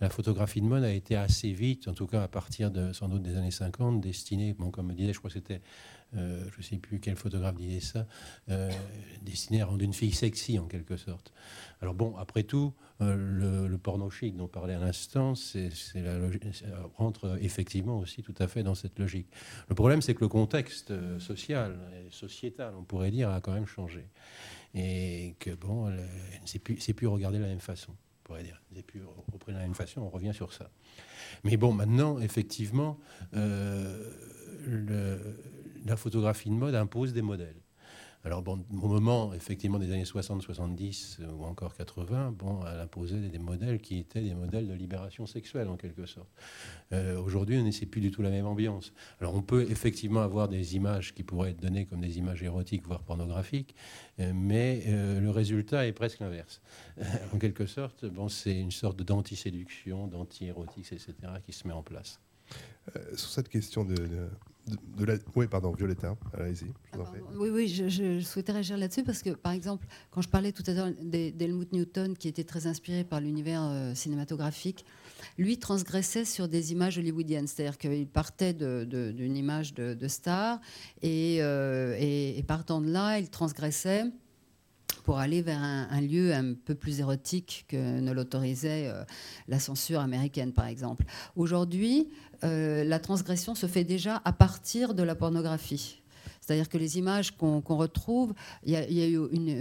La photographie de mode a été assez vite, en tout cas à partir de, sans doute des années 50, destinée, bon, comme me disait, je crois que c'était euh, je ne sais plus quel photographe disait ça, euh, destiné à rendre une fille sexy en quelque sorte. Alors bon, après tout, euh, le, porno chic dont parlait à l'instant, c'est, rentre effectivement aussi tout à fait dans cette logique. Le problème, c'est que le contexte social et sociétal, on pourrait dire, a quand même changé. Et que bon, c'est plus, c'est plus regardé de la même façon, on pourrait dire. C'est plus repris de la même façon, on revient sur ça. Mais bon, maintenant, effectivement, le la photographie de mode impose des modèles. Alors, au moment, effectivement, des années 60, 70 euh, ou encore 80, bon, elle imposait des modèles qui étaient des modèles de libération sexuelle, en quelque sorte. Euh, aujourd'hui, on n'est plus du tout la même ambiance. Alors, on peut effectivement avoir des images qui pourraient être données comme des images érotiques, voire pornographiques, euh, mais le résultat est presque l'inverse. en quelque sorte, bon, c'est une sorte d'anti-séduction, d'anti-érotique, etc., qui se met en place. sur cette question de, oui, pardon, Violetta, allez-y. Oui, oui, je, souhaitais réagir là-dessus parce que, par exemple, quand je parlais tout à l'heure d'Helmut Newton, qui était très inspiré par l'univers euh, cinématographique, lui transgressait sur des images hollywoodiennes, c'est-à-dire qu'il partait d'une image de, star euh, et, et, partant de là, il transgressait pour aller vers un, lieu un peu plus érotique que ne l'autorisait euh, la censure américaine, par exemple. Aujourd'hui, euh, la transgression se fait déjà à partir de la pornographie. C'est-à-dire que les images qu'on retrouve, il y, a eu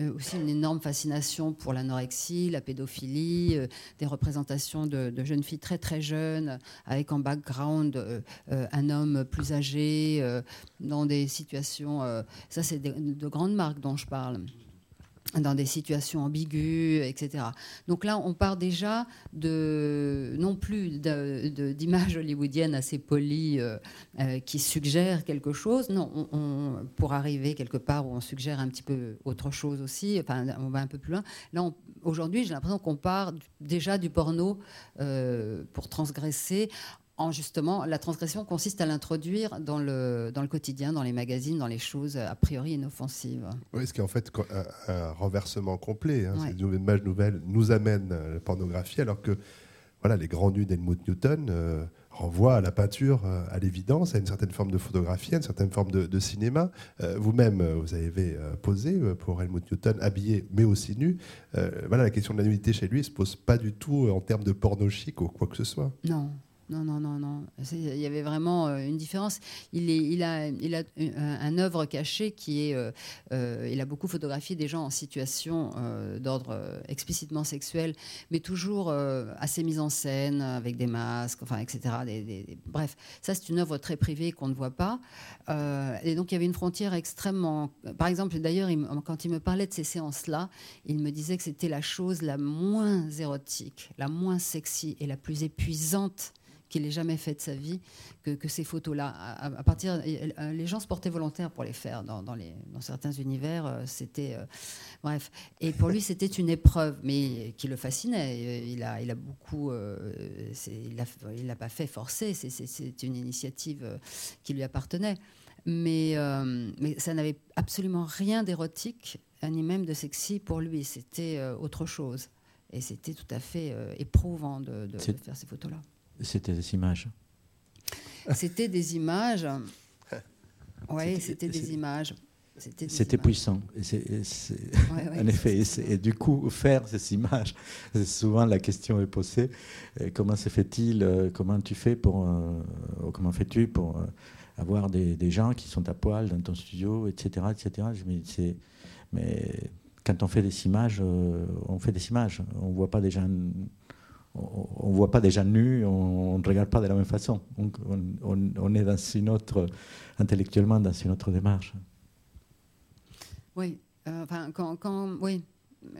aussi une énorme fascination pour l'anorexie, la pédophilie, euh, des représentations de, jeunes filles très très jeunes, avec en background un homme plus âgé, dans des situations... ça, c'est de grandes marques dont je parle dans des situations ambiguës, etc. Donc là, on part déjà de non plus d'images hollywoodiennes assez polies euh, euh, qui suggèrent quelque chose, non, on, pour arriver quelque part où on suggère un petit peu autre chose aussi, enfin, on va un peu plus loin. Là, aujourd'hui, j'ai l'impression qu'on part déjà du porno euh, pour transgresser justement, la transgression consiste à l'introduire dans le, dans le quotidien, dans les magazines, dans les choses a priori inoffensives. Oui, ce qui est en fait un, renversement complet. Hein. Cette image nouvelle nous amène à la pornographie, alors que voilà, les grands nus d'Helmut Newton, euh, renvoie à la peinture, euh, à l'évidence, à une certaine forme de photographie, à une certaine forme de, cinéma. Euh, vous-même, euh, vous avez posé pour Helmut Newton, habillé mais aussi nu. voilà, la question de la nudité chez lui ne se pose pas du tout en termes de porno chic ou quoi que ce soit. Non, non, non, non, non. Il y avait vraiment euh, une différence. Il, a, il a un, œuvre caché qui est. Euh, euh, il a beaucoup photographié des gens en situation d'ordre explicitement sexuel, mais toujours assez mise en scène, avec des masques, enfin, etc. bref, ça, c'est une œuvre très privée qu'on ne voit pas. et donc, il y avait une frontière extrêmement. Par exemple, d'ailleurs, quand il me parlait de ces séances-là, il me disait que c'était la chose la moins érotique, la moins sexy et la plus épuisante qu'il ait jamais fait de sa vie que, ces photos-là. À, partir, euh, les gens se portaient volontaires pour les faire dans, dans, les, dans certains univers. Euh, c'était euh, bref. Et pour lui, c'était une épreuve, mais qui le fascinait. Il a, il a beaucoup, il l'a il pas fait forcer. C'est une initiative qui lui appartenait. Mais, mais ça n'avait absolument rien d'érotique, ni même de sexy pour lui. C'était autre chose. Et c'était tout à fait éprouvant de faire ces photos-là. C'était des images. C'était des images. Oui, c'était des images. C'était puissant. en effet, et, du coup, faire ces images, souvent la question est posée euh, comment se fait-il euh, Comment tu fais pour euh, comment fais-tu pour avoir des, des, gens qui sont à poil dans ton studio, etc., etc. Mais, mais quand on fait des images, on fait des images. On voit pas des gens on ne voit pas gens nus, on ne regarde pas de la même façon. On, est dans une autre, intellectuellement dans une autre démarche. Oui, euh, enfin, quand, oui.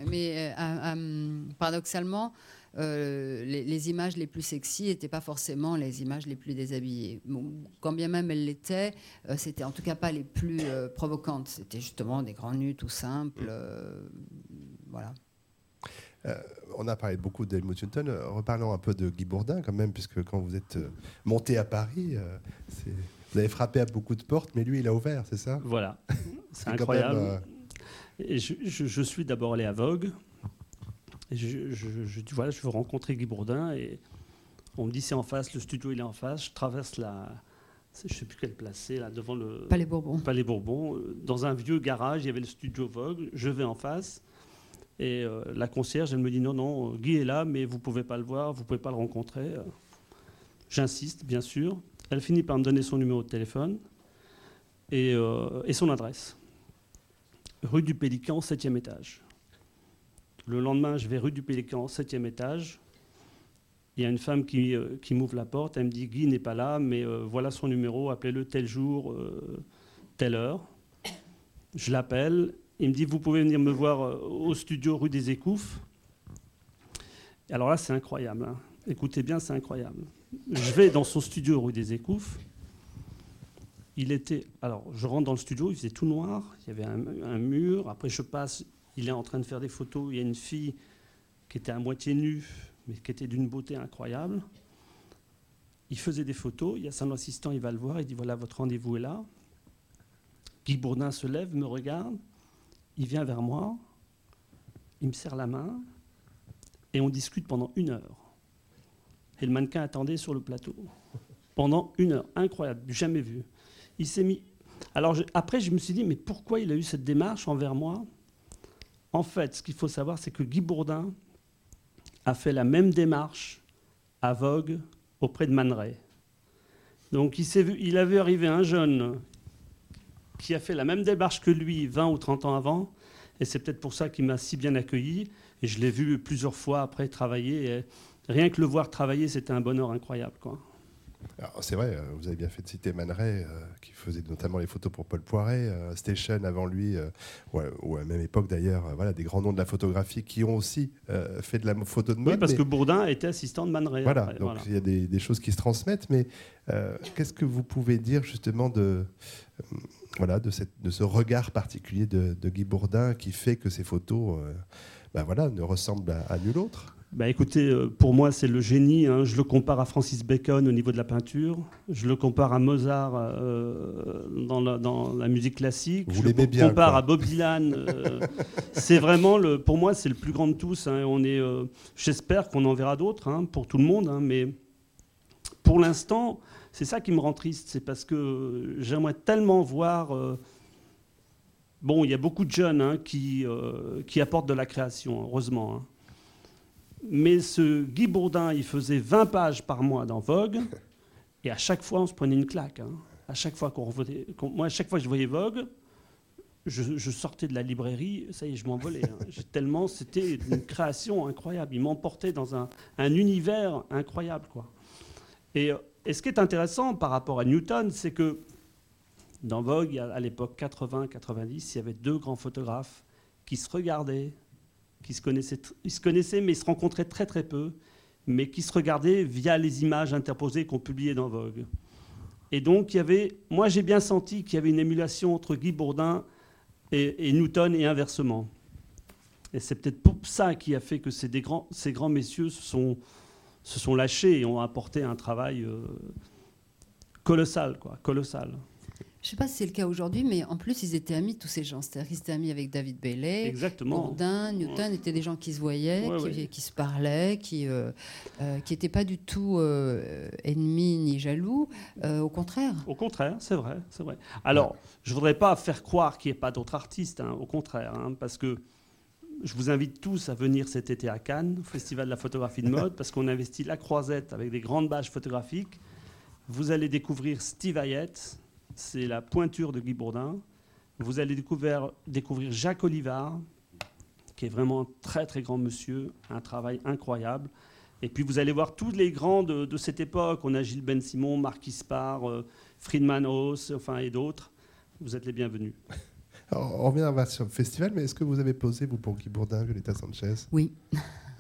mais euh, euh, paradoxalement, les, images les plus sexy n'étaient pas forcément les images les plus déshabillées. quand bien même elles l'étaient, c'était en tout cas pas les plus provocantes. C'était justement des grands nus tout simples. voilà. Euh, on a parlé beaucoup d'Helmut Newton. Euh, reparlons un peu de Guy Bourdin, quand même, puisque quand vous êtes euh, monté à Paris, vous avez frappé à beaucoup de portes, mais lui, il a ouvert, c'est ça? Voilà. C'est incroyable. Et je, suis d'abord allé à Vogue. Et je, je, voilà, je veux rencontrer Guy Bourdin. Et on me dit c'est en face, le studio il est en face. Je traverse la. Je ne sais plus quelle place c'est, là, devant le. Palais Bourbon. Palais Bourbon. Dans un vieux garage, il y avait le studio Vogue. Je vais en face. Et euh, la concierge, elle me dit non, non, Guy est là, mais vous ne pouvez pas le voir, vous ne pouvez pas le rencontrer. J'insiste, bien sûr. Elle finit par me donner son numéro de téléphone et, euh, son adresse. Rue du Pélican, 7e étage. Le lendemain, je vais rue du Pélican, 7e étage. Il y a une femme qui, euh, qui m'ouvre la porte. Elle me dit Guy n'est pas là, mais voilà son numéro, appelez-le tel jour, telle heure. Je l'appelle il me dit, vous pouvez venir me voir euh, au studio rue des Écouffes. Alors là, c'est incroyable. Hein. Écoutez bien, c'est incroyable. Je vais dans son studio rue des Écouffes. Il était. Alors, je rentre dans le studio, il faisait tout noir. Il y avait un, mur. Après, je passe. Il est en train de faire des photos. Il y a une fille qui était à moitié nue, mais qui était d'une beauté incroyable. Il faisait des photos. Il y a son assistant, il va le voir. Il dit voilà, votre rendez-vous est là. Guy Bourdin se lève, me regarde il vient vers moi, il me serre la main, et on discute pendant une heure. Et le mannequin attendait sur le plateau. Pendant une heure. Incroyable, jamais vu. Il s'est mis. Alors après, je me suis dit, mais pourquoi il a eu cette démarche envers moi? En fait, ce qu'il faut savoir, c'est que Guy Bourdin a fait la même démarche à Vogue auprès de Man Ray. Donc il, vu, il avait arrivé un jeune qui a fait la même démarche que lui 20 ou 30 ans avant. Et c'est peut-être pour ça qu'il m'a si bien accueilli. Et je l'ai vu plusieurs fois après travailler. Et rien que le voir travailler, c'était un bonheur incroyable. Quoi. C'est vrai, euh, vous avez bien fait de citer Man Ray, euh, qui faisait notamment les photos pour Paul Poiret, euh, Station avant lui, ou, à, la même époque d'ailleurs, voilà, des grands noms de la photographie qui ont aussi fait de la photo de mode. Oui, parce que Bourdin était assistant de Man Ray. Voilà, donc il y a des, des, choses qui se transmettent, mais qu'est-ce que vous pouvez dire justement de, voilà, de, cette, de, ce regard particulier de, Guy Bourdin qui fait que ces photos ben voilà, ne ressemblent à nul autre bah écoutez, euh, pour moi, c'est le génie. Hein. Je le compare à Francis Bacon au niveau de la peinture. Je le compare à Mozart euh, dans, la, musique classique. Vous je le bien, compare à Bob Dylan. Euh, c'est vraiment, le, pour moi, c'est le plus grand de tous. Hein. On est, j'espère qu'on en verra d'autres hein, pour tout le monde. mais pour l'instant, c'est ça qui me rend triste. C'est parce que j'aimerais tellement voir. euh, bon, il y a beaucoup de jeunes hein, qui, euh, qui apportent de la création, heureusement. hein. Mais ce Guy Bourdin, il faisait 20 pages par mois dans Vogue, et à chaque fois, on se prenait une claque. hein. À chaque fois qu'on qu'on- moi, à chaque fois que je voyais Vogue, je, sortais de la librairie, ça y est, je m'envolais. hein. Tellement, c'était une création incroyable. Il m'emportait dans un, un univers incroyable, quoi. Et, euh, et ce qui est intéressant par rapport à Newton, c'est que dans Vogue, à l'époque 80-90, il y avait deux grands photographes qui se regardaient, qui se connaissaient, ils se connaissaient, mais ils se rencontraient très très peu, mais qui se regardaient via les images interposées qu'on publiait dans Vogue. Et donc, il y avait, moi j'ai bien senti qu'il y avait une émulation entre Guy Bourdin et, Newton et inversement. Et c'est peut-être pour ça qui a fait que ces, grands, ces grands messieurs se sont, se sont lâchés et ont apporté un travail euh, colossal, quoi, colossal. Je ne sais pas si c'est le cas aujourd'hui, mais en plus, ils étaient amis, tous ces gens. C'est-à-dire qu'ils étaient amis avec David Bailey. Exactement. Bourdin, Newton étaient des gens qui se voyaient, Ouais, qui, ouais. qui se parlaient, qui n'étaient pas du tout euh, ennemis ni jaloux. Euh, au contraire. Au contraire, c'est vrai, c'est vrai. Alors, je voudrais pas faire croire qu'il n'y ait pas d'autres artistes, hein, au contraire, hein, parce que je vous invite tous à venir cet été à Cannes, au Festival de la photographie de mode, parce qu'on investit la croisette avec des grandes bâches photographiques. Vous allez découvrir Steve Hayet, c'est la pointure de Guy Bourdin. Vous allez découvrir, découvrir Jacques Olivard, qui est vraiment un très très grand monsieur, un travail incroyable. Et puis vous allez voir tous les grands de, de cette époque. On a Gilles Ben Simon, Marquis Spar, euh, Friedman Haas, enfin et d'autres. Vous êtes les bienvenus. On revient à- le festival, mais est-ce que vous avez posé, vous, pour Guy Bourdin, Violetta Sanchez? Oui.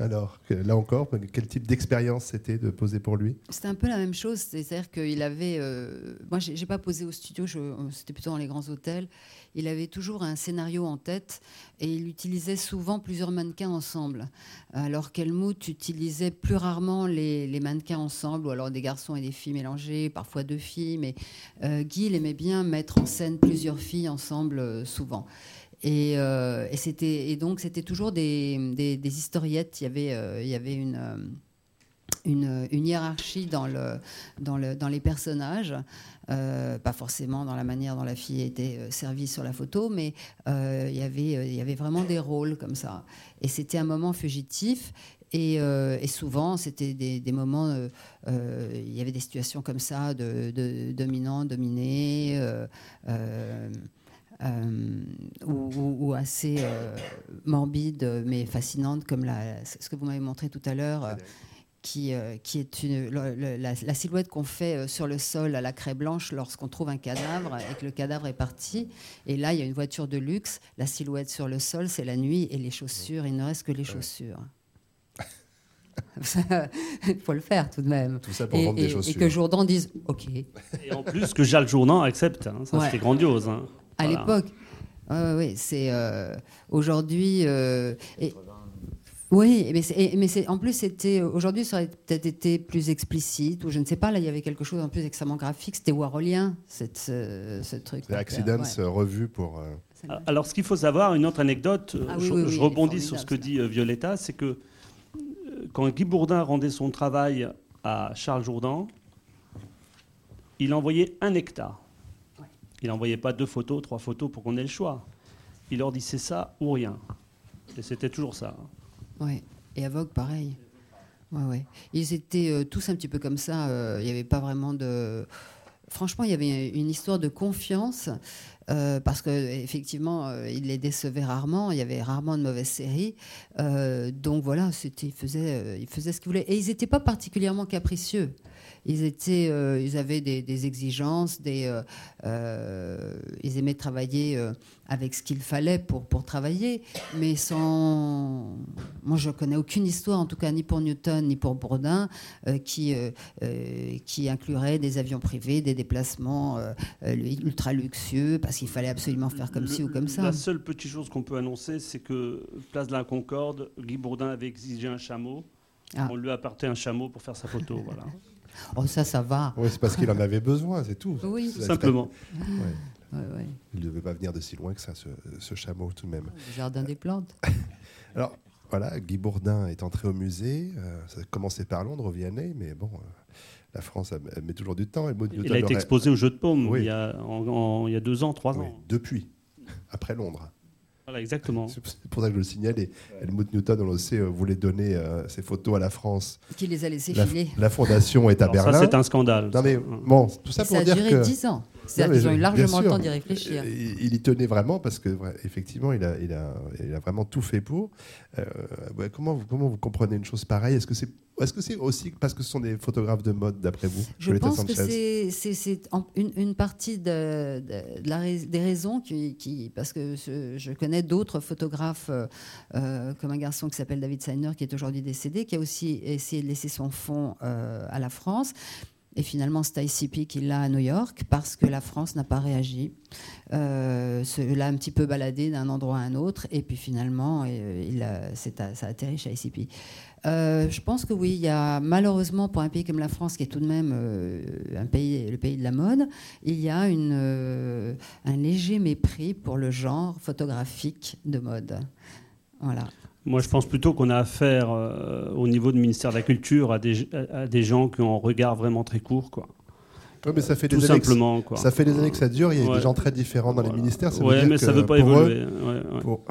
Alors, là encore, quel type d'expérience c'était de poser pour lui? C'était un peu la même chose, c'est-à-dire qu'il avait. euh, moi, j'ai j'ai pas posé au studio, je- c'était plutôt dans les grands hôtels. Il avait toujours un scénario en tête et il utilisait souvent plusieurs mannequins ensemble. Alors qu'Helmut utilisait plus rarement les, mannequins ensemble, ou alors des garçons et des filles mélangés, parfois deux filles. Mais euh, Guy, il aimait bien mettre en scène plusieurs filles ensemble, euh, souvent. Et, euh, et donc c'était toujours des, historiettes. Il y avait euh, euh, une, hiérarchie dans, le, dans, le, dans les personnages, pas forcément dans la manière dont la fille était servie sur la photo, mais il y avait, vraiment des rôles comme ça. Et c'était un moment fugitif. Et, souvent, c'était des, moments, il y avait des situations comme ça, de, de dominant, dominé, euh, ou, ou- ou assez euh, morbide, mais fascinante, comme la, ce que vous m'avez montré tout à l'heure. euh, qui, euh, qui est une, le- le- la, la silhouette qu'on fait sur le sol à la craie blanche lorsqu'on trouve un cadavre et que le cadavre est parti. Et là, il y a une voiture de luxe. La silhouette sur le sol, c'est la nuit et les chaussures. Il ne reste que les chaussures. Il faut le faire tout de même. Tout ça pour Et, vendre et- des et chaussures. que Jourdan dise OK. Et en plus, que Jacques Jourdan accepte. hein, ça, Ouais. c'était grandiose. hein. À Voilà. l'époque. Ouais, ouais, c'est euh, aujourd'hui. euh, et- oui, mais, et- en plus, c'était aujourd'hui, ça aurait peut-être été plus explicite, ou je ne sais pas. Là, il y avait quelque chose en plus extrêmement graphique. C'était warholien, cette, ce, ce truc. C'est Accidents euh, revu pour. euh, Ouais. Alors, ce qu'il faut savoir, une autre anecdote, Ah oui, je, oui, oui, je rebondis sur ce que dit euh, Violetta, c'est que quand Guy Bourdin rendait son travail à Charles Jourdan, il envoyait un hectare. Il n'envoyait pas deux photos, trois photos pour qu'on ait le choix. Il leur dit c'est ça ou rien. Et c'était toujours ça. Ouais. Et à Vogue, pareil. Ouais, ouais. Ils étaient euh, tous un petit peu comme ça. euh, Il n'y avait pas vraiment de. Franchement, il y avait une histoire de confiance euh, parce que effectivement, il les décevait rarement. Il y avait rarement de mauvaises séries. Donc voilà, ils faisaient, ils faisaient ce qu'ils voulaient. Et ils n'étaient pas particulièrement capricieux. Ils étaient, euh, ils avaient des, des exigences, des, euh, euh, ils aimaient travailler avec ce qu'il fallait pour pour travailler, mais sans. Moi, je connais aucune histoire, en tout cas ni pour Newton ni pour Bourdin, qui qui inclurait des avions privés, des déplacements ultra luxueux, parce qu'il fallait absolument faire comme Le- ci ou comme ça. La seule petite chose qu'on peut annoncer, c'est que place de la Concorde, Guy Bourdin avait exigé un chameau. Ah. On lui a apporté un chameau pour faire sa photo. voilà. Oh, ça, ça va. Oui, c'est parce qu'il en avait besoin, c'est tout. Oui, Simplement. Ouais. ouais, ouais. Il ne devait pas venir de si loin que ça, ce, ce chameau, tout de même. Le jardin des plantes. Alors, voilà, Guy Bourdin est entré au musée. ça a commencé par Londres, au Vianney, mais bon, la France elle met toujours du temps. il a été exposé au Jeu de Paume il, y a, il, y a, deux ans, trois ans. Depuis, après Londres. Voilà, exactement. C'est pour ça que je le signale. Et Helmut Newton, on le sait, euh, voulait donner euh, ses photos à la France. Qui les a laissés la, filer. La fondation est à Berlin. Ça, c'est un scandale. Non, mais bon, tout ça, pour ça dire a duré dix ans. C'est-à-dire qu'ils ont eu largement le temps d'y réfléchir. Il, y tenait vraiment parce que effectivement, il a, il a, il a vraiment tout fait pour. Euh, comment, vous, comment vous comprenez une chose pareille? Est-ce que c'est est-ce que c'est aussi parce que ce sont des photographes de mode, d'après vous Je pense que c'est une, une, partie de, de, la, des raisons qui, qui parce que je, connais d'autres photographes, euh, euh, comme un garçon qui s'appelle David Seiner, qui est aujourd'hui décédé, qui a aussi essayé de laisser son fond à la France. Et finalement, c'est ICP qui l'a à New York parce que la France n'a pas réagi. Euh, l'a un petit peu baladé d'un endroit à un autre. Et puis finalement, euh, il a, ça a atterri chez ICP. Euh, je pense que oui, il y a malheureusement pour un pays comme la France, qui est tout de même euh, un pays, le pays de la mode, il y a une, un léger mépris pour le genre photographique de mode. Voilà. Moi, je pense plutôt qu'on a affaire euh, au niveau du ministère de la Culture à des, à des, gens qui ont un regard vraiment très court. Quoi. mais ça fait Tout des simplement. Années que, Ça fait des années que ça dure. Il y a des gens très différents dans les ministères. Oui, mais ça ne veut pas évoluer.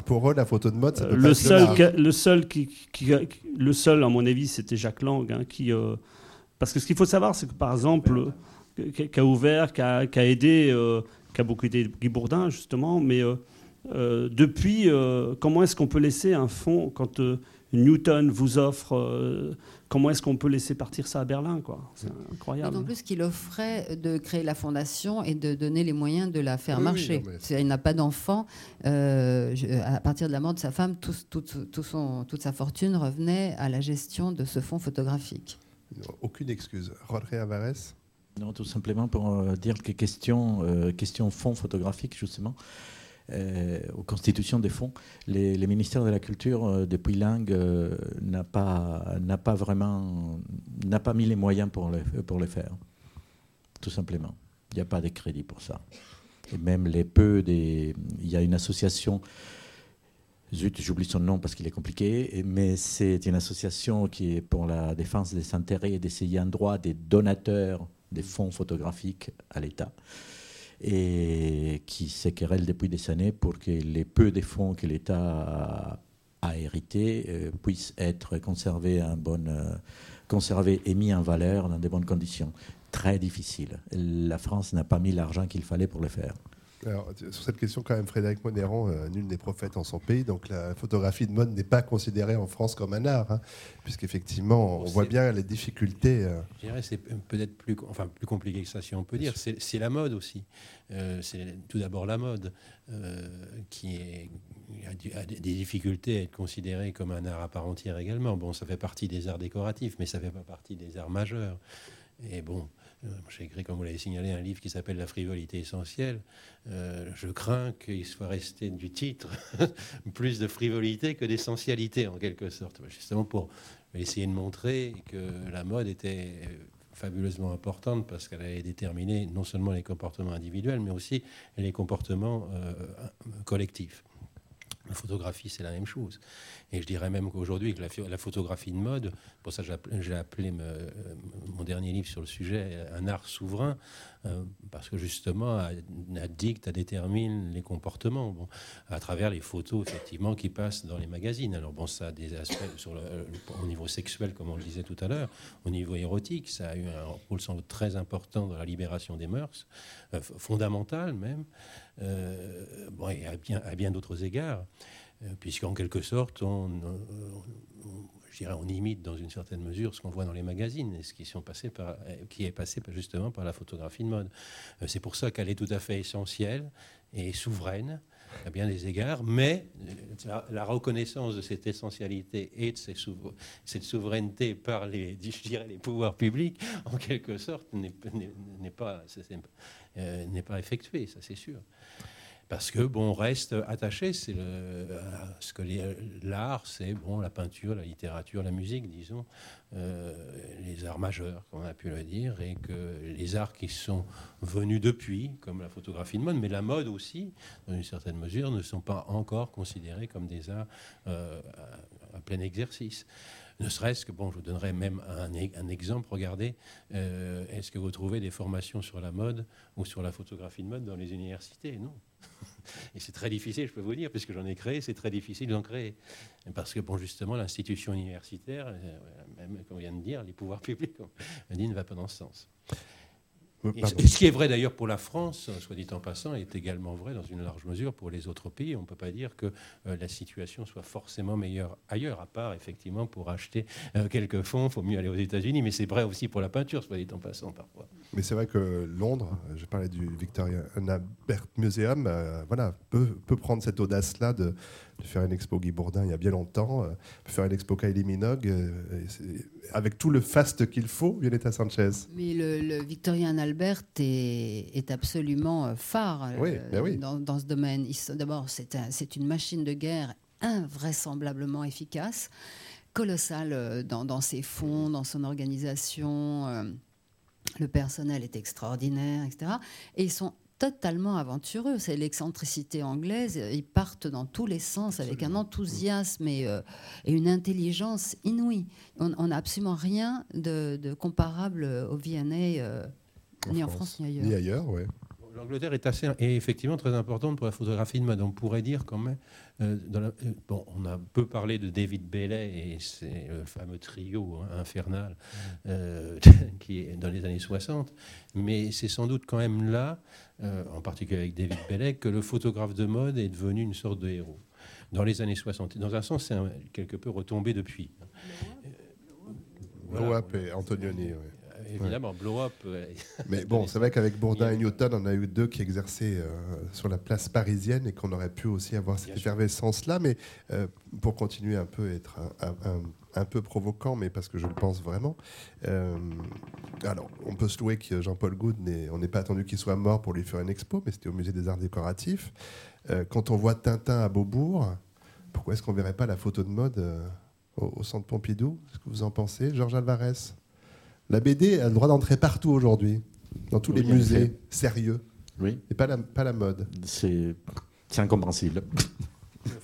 pour, eux, la photo de mode, ça peut le, seul le seul qui, le seul, à mon avis, c'était Jacques Lang. Hein, qui, euh, parce que ce qu'il faut savoir, c'est que par exemple, qui a ouvert, qui a, aidé, euh, qui a beaucoup aidé Guy Bourdin, justement, mais euh, depuis, euh, comment est-ce qu'on peut laisser un fonds quand euh, Newton vous offre Comment est-ce qu'on peut laisser partir ça à Berlin C'est incroyable. En plus qu'il offrait de créer la fondation et de donner les moyens de la faire marcher. il n'a pas d'enfant. à partir de la mort de sa femme, son, toute sa fortune revenait à la gestion de ce fonds photographique. Aucune excuse. Rodré Alvarez? Non, tout simplement pour dire que question, question fonds photographique, justement, euh, aux constitutions des fonds, les, ministères de la Culture, euh, depuis Lang, euh, n'a pas, pas vraiment n'a pas mis les moyens pour le, pour le faire, tout simplement. Il n'y a pas de crédit pour ça. Et même les peu des... Il y a une association... Zut, j'oublie son nom parce qu'il est compliqué, mais c'est une association qui est pour la défense des intérêts et des ayants droit des donateurs des fonds photographiques à l'État et qui se depuis des années pour que les peu de fonds que l'État a, hérités euh, puissent être conservés, euh, conservés et mis en valeur dans de bonnes conditions. Très difficile. La France n'a pas mis l'argent qu'il fallait pour le faire. Alors, sur cette question, quand même, Frédéric Monneron, euh, nul n'est prophète en son pays, donc la photographie de mode n'est pas considérée en France comme un art, hein, puisqu'effectivement, on voit bien les difficultés. Euh. Je dirais c'est peut-être plus, enfin, plus compliqué que ça, si on peut dire. C'est la mode aussi. Euh, c'est tout d'abord la mode qui est, a, des difficultés à être considérée comme un art à part entière également. Bon, ça fait partie des arts décoratifs, mais ça ne fait pas partie des arts majeurs. Et bon, j'ai écrit, comme vous l'avez signalé, un livre qui s'appelle La frivolité essentielle. Euh, je crains qu'il soit resté du titre plus de frivolité que d'essentialité, en quelque sorte. Justement pour essayer de montrer que la mode était fabuleusement importante parce qu'elle allait déterminer non seulement les comportements individuels, mais aussi les comportements euh, collectifs. La photographie, c'est la même chose. Et je dirais même qu'aujourd'hui, que la, photographie de mode, pour ça j'ai appelé mon dernier livre sur le sujet un art souverain, euh, parce que justement, elle, dicte, elle détermine les comportements, à travers les photos, effectivement, qui passent dans les magazines. Alors bon, ça a des aspects au niveau sexuel, comme on le disait tout à l'heure, au niveau érotique, ça a eu un rôle sans doute très important dans la libération des mœurs, euh, fondamental même. Euh, bon, et à bien, d'autres égards, euh, puisqu'en quelque sorte, on, on imite dans une certaine mesure ce qu'on voit dans les magazines ce par, qui est passé justement par la photographie de mode. Euh, c'est pour ça qu'elle est tout à fait essentielle et souveraine à bien des égards, mais la, reconnaissance de cette essentialité et de cette souveraineté par les, les pouvoirs publics, en quelque sorte, n'est pas effectuée, ça c'est sûr. Parce que bon, on reste attaché. C'est ce que l'art, c'est bon, la peinture, la littérature, la musique, disons, euh, les arts majeurs, comme on a pu le dire, et que les arts qui sont venus depuis, comme la photographie de mode, mais la mode aussi, dans une certaine mesure, ne sont pas encore considérés comme des arts euh, à, plein exercice. Ne serait-ce que, bon, je vous donnerai même un, un exemple, regardez, euh, est-ce que vous trouvez des formations sur la mode ou sur la photographie de mode dans les universités? Non. Et c'est très difficile, je peux vous dire, puisque j'en ai créé, c'est très difficile d'en créer. Parce que, bon, justement, l'institution universitaire, euh, même, comme on vient de dire, les pouvoirs publics, on dit, ne va pas dans ce sens. Et ce qui est vrai d'ailleurs pour la France, soit dit en passant, est également vrai dans une large mesure pour les autres pays. On ne peut pas dire que euh, la situation soit forcément meilleure ailleurs, à part effectivement pour acheter euh, quelques fonds, il faut mieux aller aux États-Unis, mais c'est vrai aussi pour la peinture, soit dit en passant parfois. Mais c'est vrai que Londres, je parlais du Victoria Albert Museum, euh, voilà, peut, peut, prendre cette audace-là de, de faire une expo Guy Bourdin il y a bien longtemps, euh, faire une expo Kylie Minogue, euh, avec tout le faste qu'il faut, Violetta Sanchez. Mais le, Victorien Albert est, est absolument euh, phare ben dans, dans, ce domaine. D'abord, c'est une machine de guerre invraisemblablement efficace, colossale dans, dans ses fonds, dans son organisation. le personnel est extraordinaire, etc. Et ils sont totalement aventureux. C'est l'excentricité anglaise. Ils partent dans tous les sens avec un enthousiasme et, euh, une intelligence inouïe. On n'a absolument rien de, comparable au VNA, euh, ni en France ni ailleurs. Ni ailleurs, ouais. L'Angleterre est, assez, est effectivement très importante pour la photographie de mode. On pourrait dire quand même, euh, euh, bon, on a peu parlé de David Bailey et c'est le fameux trio hein, infernal euh, qui est dans les années 60, mais c'est sans doute quand même là, en particulier avec David Bailey, que le photographe de mode est devenu une sorte de héros. Dans les années 60. Dans un sens, c'est quelque peu retombé depuis. Voilà, et Antonioni, oui évidemment, blow-up. Mais bon, c'est vrai qu'avec Bourdin et Newton, on a eu deux qui exerçaient euh, sur la place parisienne et qu'on aurait pu aussi avoir cette effervescence-là. Mais euh, pour continuer un peu, être un, peu provocant, mais parce que je le pense vraiment. Euh, alors, on peut se louer que Jean-Paul Goud, on n'est pas attendu qu'il soit mort pour lui faire une expo, mais c'était au Musée des Arts Décoratifs. quand on voit Tintin à Beaubourg, pourquoi est-ce qu'on ne verrait pas la photo de mode au, au Centre Pompidou? Qu'est-ce que vous en pensez? Georges Alvarez? La BD a le droit d'entrer partout aujourd'hui, dans tous les musées sérieux. Oui. Et pas la, pas la mode. C'est incompréhensible.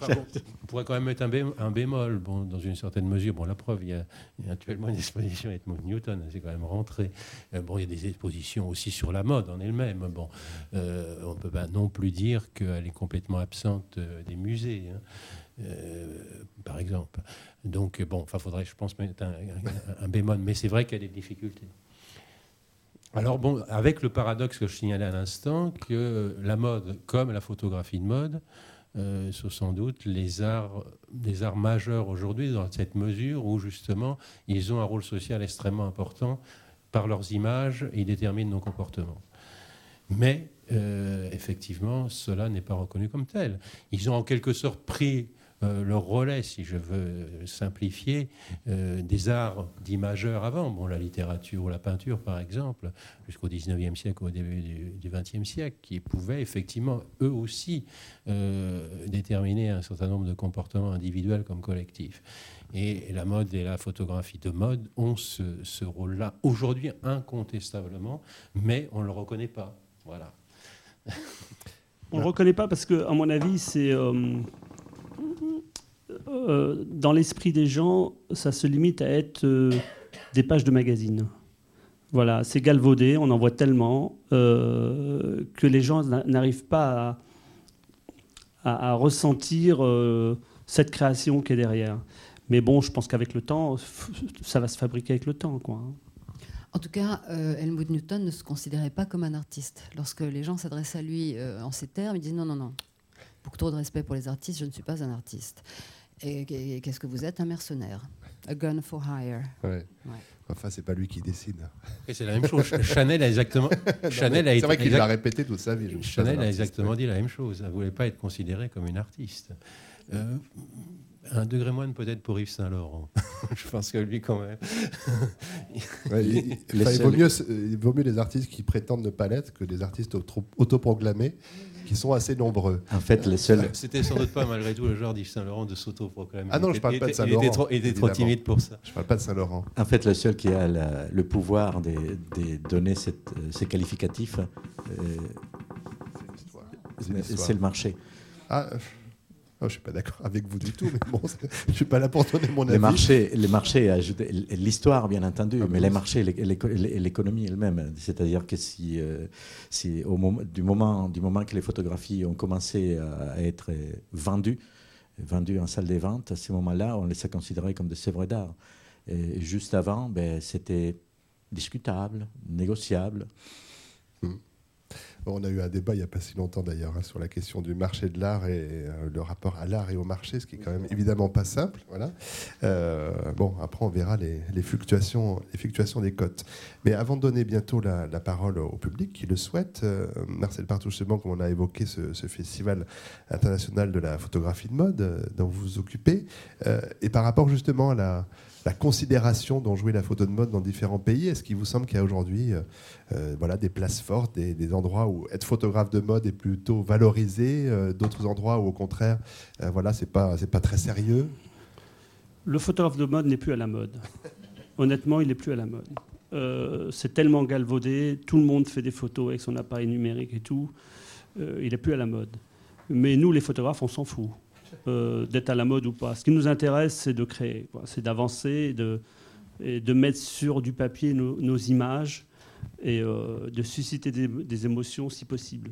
on pourrait quand même mettre un, bémol, bon, dans une certaine mesure. Bon, la preuve, il y a, actuellement une exposition avec Newton, c'est quand même rentré. Euh, bon, il y a des expositions aussi sur la mode en elle-même. Bon, euh, on ne peut pas non plus dire qu'elle est complètement absente euh, des musées. Hein. Par exemple. Donc, bon, il faudrait, je pense, mettre un, bémol, mais c'est vrai qu'il y a des difficultés. Alors, bon, avec le paradoxe que je signalais à l'instant, que la mode, comme la photographie de mode, euh, sont sans doute les arts, des arts majeurs aujourd'hui, dans cette mesure où, justement, ils ont un rôle social extrêmement important. Par leurs images, ils déterminent nos comportements. Mais, euh, effectivement, cela n'est pas reconnu comme tel. Ils ont en quelque sorte pris euh, le relais, si je veux simplifier, euh, des arts dits avant, bon, la littérature ou la peinture par exemple, jusqu'au 19e siècle ou au début du, 20e siècle, qui pouvaient effectivement eux aussi euh, déterminer un certain nombre de comportements individuels comme collectifs. Et la mode et la photographie de mode ont ce, rôle-là aujourd'hui incontestablement, mais on ne le reconnaît pas. Voilà. On ne le reconnaît pas parce que, à mon avis, c'est dans l'esprit des gens, ça se limite à être euh, des pages de magazine. Voilà, c'est galvaudé, on en voit tellement euh, que les gens n'arrivent pas à, ressentir cette création qui est derrière. Mais bon, je pense qu'avec le temps, ça va se fabriquer avec le temps. Quoi. Hein. En tout cas, Helmut Newton ne se considérait pas comme un artiste. Lorsque les gens s'adressaient à lui en ces termes, il disait non, non, non. Beaucoup trop de respect pour les artistes, je ne suis pas un artiste. Et, qu'est-ce que vous êtes? Un mercenaire. A gun for hire. Ouais. Enfin, c'est pas lui qui décide. Et c'est la même chose. Chanel a exactement. Chanel a C'est vrai qu'il l'a répété toute sa vie. Chanel a exactement dit la même chose. Elle ne voulait pas être considérée comme une artiste. Euh, un degré moins peut-être pour Yves Saint-Laurent. je pense que lui, quand même. il, vaut mieux, il, vaut mieux, des artistes qui prétendent ne pas l'être que des artistes autoproclamés qui sont assez nombreux. En fait, les seuls. C'était sans doute pas, malgré tout, le genre d'Yves Saint-Laurent de s'autoproclamer. Ah non, je parle pas de Saint-Laurent. Il était trop, il était trop timide pour ça. Je parle pas de Saint-Laurent. En fait, le seul qui a la- le pouvoir de, de donner cette- ces qualificatifs, euh, C'est l'histoire. c'est le marché. Ah, euh, oh, je suis pas d'accord avec vous du tout, mais bon, je suis pas là pour donner mon avis. Les marchés, les marchés ajoutent- l'histoire bien entendu, Ah, mais bon, les marchés, l'é- l'éco- l'é- l'économie elle-même. C'est-à-dire que si, euh, si au moment, du, moment, du moment que les photographies ont commencé à, être vendues, vendues en salle des ventes, à ce moment-là, on les a considérées comme des œuvres d'art. Juste avant, ben, c'était discutable, négociable. On a eu un débat il n'y a pas si longtemps d'ailleurs hein, sur la question du marché de l'art et euh, le rapport à l'art et au marché, ce qui est quand même évidemment pas simple. Euh, bon, après on verra les, fluctuations, des cotes. Mais avant de donner bientôt la, parole au public qui le souhaite, euh, Marcel Partouche, justement, comme on a évoqué ce, festival international de la photographie de mode euh, dont vous vous occupez, et par rapport justement à la, la considération dont jouait la photo de mode dans différents pays, est-ce qu'il vous semble qu'il y a aujourd'hui euh, euh, voilà, des places fortes, des, endroits où être photographe de mode est plutôt valorisé, euh, d'autres endroits où au contraire, euh, voilà, c'est pas pas très sérieux? Le photographe de mode n'est plus à la mode. Honnêtement, il n'est plus à la mode. C'est tellement galvaudé, tout le monde fait des photos avec son appareil numérique et tout. Il n'est plus à la mode. Mais nous, les photographes, on s'en fout euh, d'être à la mode ou pas. Ce qui nous intéresse, c'est de créer, c'est d'avancer de, de mettre sur du papier nos, images et euh, de susciter des, émotions si possible.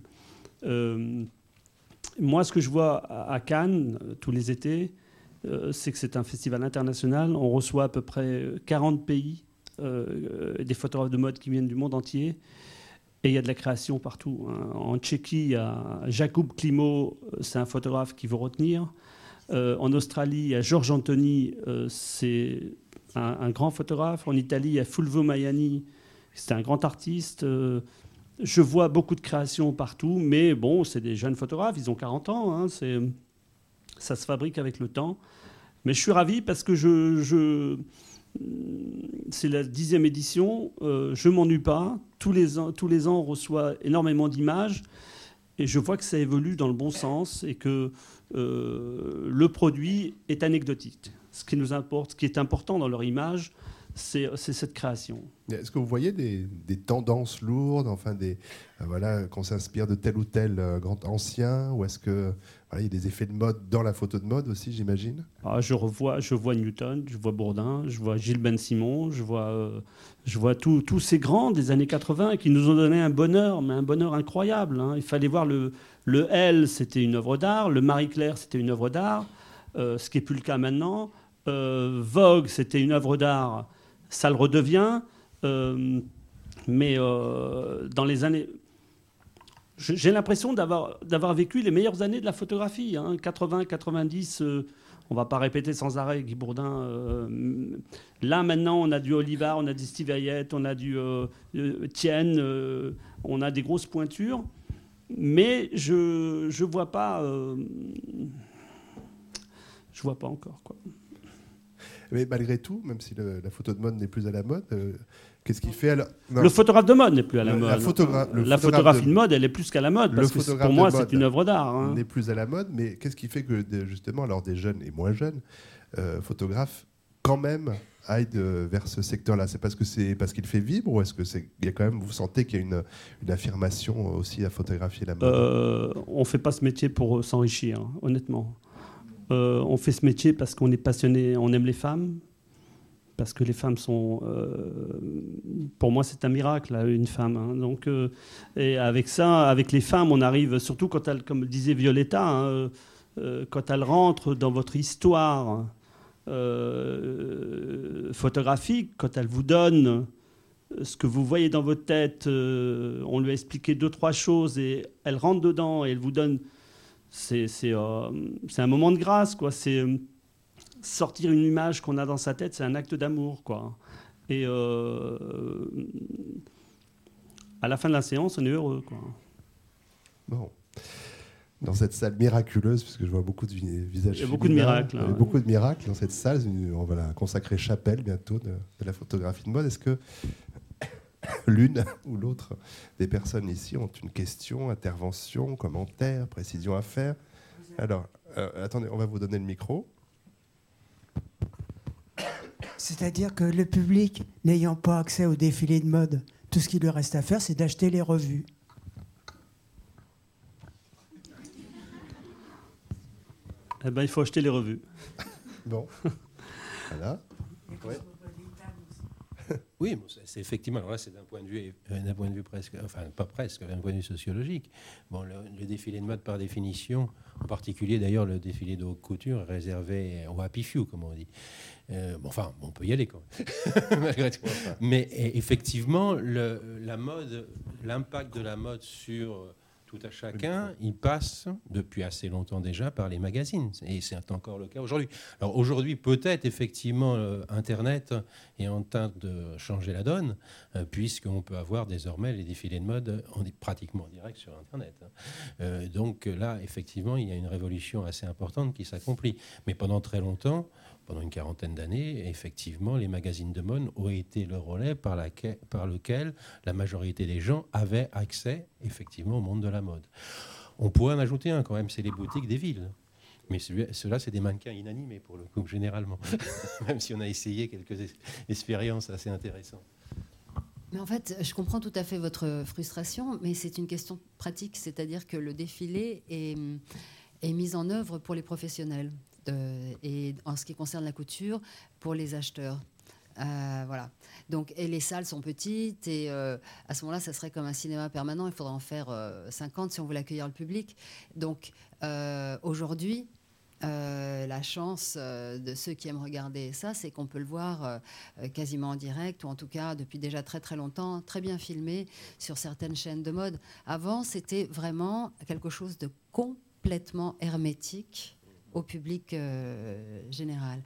Euh, moi, ce que je vois à Cannes tous les étés, c'est que c'est un festival international. On reçoit à peu près 40 pays, des photographes de mode qui viennent du monde entier. Et il y a de la création partout. hein. En Tchéquie, il y a Jakub Klimo, euh, c'est un photographe qui veut retenir. Euh, en Australie, il y a Georges Antoni, euh, c'est un, grand photographe. En Italie, il y a Fulvio Maiani, c'est un grand artiste. Je vois beaucoup de créations partout, mais bon, c'est des jeunes photographes, ils ont 40 ans, hein, ça se fabrique avec le temps. Mais je suis ravi parce que je- c'est la dixième édition, euh, je m'ennuie pas. Tous les, ans, tous les ans, on reçoit énormément d'images et je vois que ça évolue dans le bon sens et que euh, le produit est anecdotique. Ce qui nous importe, ce qui est important dans leur image, c'est cette création. Est-ce que vous voyez des, des tendances lourdes, enfin des euh, voilà qu'on s'inspire de tel ou tel euh, grand ancien, ou est-ce que voilà, il y a des effets de mode dans la photo de mode aussi, j'imagine? Ah, je revois, je vois Newton, je vois Bourdin, je vois Gilles Ben Simon, je vois, euh, je vois tous ces grands des années 80 qui nous ont donné un bonheur, mais un bonheur incroyable. hein. Il fallait voir le, le L, c'était une œuvre d'art, le Marie-Claire, c'était une œuvre d'art, ce qui n'est plus le cas maintenant. Euh, Vogue, c'était une œuvre d'art, ça le redevient. euh, mais euh, dans les années. Je- J'ai l'impression d'avoir vécu les meilleures années de la photographie. hein. 80, 90, euh, on va pas répéter sans arrêt Guy Bourdin. euh, là, maintenant, on a du Olivar, on a du Steve on a du Tienne, on a des grosses pointures. Mais je ne vois pas. je vois pas encore. Quoi. Mais malgré tout, même si le- la photo de mode n'est plus à la mode, euh, qu'est-ce qu'il fait alors Non, Le photographe de mode n'est plus à la mode. la photogra- le la photographe photographie de- de... mode, elle est plus qu'à la mode. Le Parce que pour moi, c'est une œuvre d'art. hein. n'est plus à la mode, mais qu'est-ce qui fait que justement, alors des jeunes et moins jeunes euh, photographes, quand même, aillent de- vers ce secteur-là? C'est parce que c'est parce qu'il fait vivre, ou est-ce que c'est il y a quand même vous sentez qu'il y a une, une affirmation aussi à photographier la mode? Euh, on fait pas ce métier pour s'enrichir, hein, honnêtement. Euh, on fait ce métier parce qu'on est passionné, on aime les femmes, parce que les femmes sont, euh, pour moi, c'est un miracle, une femme. hein. Donc, euh, et avec ça, avec les femmes, on arrive, surtout quand elles, comme disait Violetta, hein, quand elles rentrent dans votre histoire photographique, quand elles vous donnent ce que vous voyez dans votre tête, on lui a expliqué deux, trois choses et elle rentre dedans et elle vous donne. C'est euh, c'est un moment de grâce, quoi. C'est euh, sortir une image qu'on a dans sa tête, c'est un acte d'amour, quoi. Et euh, à la fin de la séance, on est heureux, quoi. Bon. Dans cette salle miraculeuse, puisque je vois beaucoup de vi- visages. Il y a beaucoup de miracles, il y a hein. beaucoup de miracles dans cette salle. On va la consacrer chapelle bientôt de, de la photographie de mode. Est-ce que l'une ou l'autre des personnes ici ont une question, intervention, commentaire, précision à faire. Alors, euh, attendez, on va vous donner le micro. C'est-à-dire que le public n'ayant pas accès au défilé de mode, tout ce qu'il lui reste à faire, c'est d'acheter les revues. Eh ben, il faut acheter les revues. Bon. voilà. Oui, c'est effectivement. Alors là, c'est d'un point de vue, euh, d'un point de vue presque, enfin pas presque, d'un point de vue sociologique. Bon, le, défilé de mode, par définition, en particulier d'ailleurs le défilé de haute couture, est réservé au happy few, comme on dit. Euh, bon, enfin, on peut y aller quand même, malgré tout. Mais effectivement, le, la mode, l'impact de la mode sur tout à chacun, il passe depuis assez longtemps déjà par les magazines. Et c'est encore le cas aujourd'hui. Alors aujourd'hui, peut-être effectivement, euh, Internet est en train de changer la donne, euh, puisqu'on peut avoir désormais les défilés de mode en, pratiquement en direct sur Internet. Hein. Euh, donc là, effectivement, il y a une révolution assez importante qui s'accomplit. Mais pendant très longtemps, pendant une quarantaine d'années, effectivement, les magazines de mode ont été le relais par, lequel la majorité des gens avaient accès effectivement au monde de la mode. On pourrait en ajouter un quand même, c'est les boutiques des villes. Mais ceux-là, c'est des mannequins inanimés pour le coup, généralement. même si on a essayé quelques expériences assez intéressantes. Mais en fait, je comprends tout à fait votre frustration, mais c'est une question pratique, c'est-à-dire que le défilé est mis en œuvre pour les professionnels. Euh, et en ce qui concerne la couture, pour les acheteurs. Euh, voilà. Donc, et les salles sont petites et euh, à ce moment-là, ça serait comme un cinéma permanent. Il faudrait en faire 50 si on veut accueillir le public. Donc, aujourd'hui, la chance de ceux qui aiment regarder ça, c'est qu'on peut le voir quasiment en direct, ou en tout cas depuis déjà très très longtemps, très bien filmé sur certaines chaînes de mode. Avant, c'était vraiment quelque chose de complètement hermétique au public euh, général.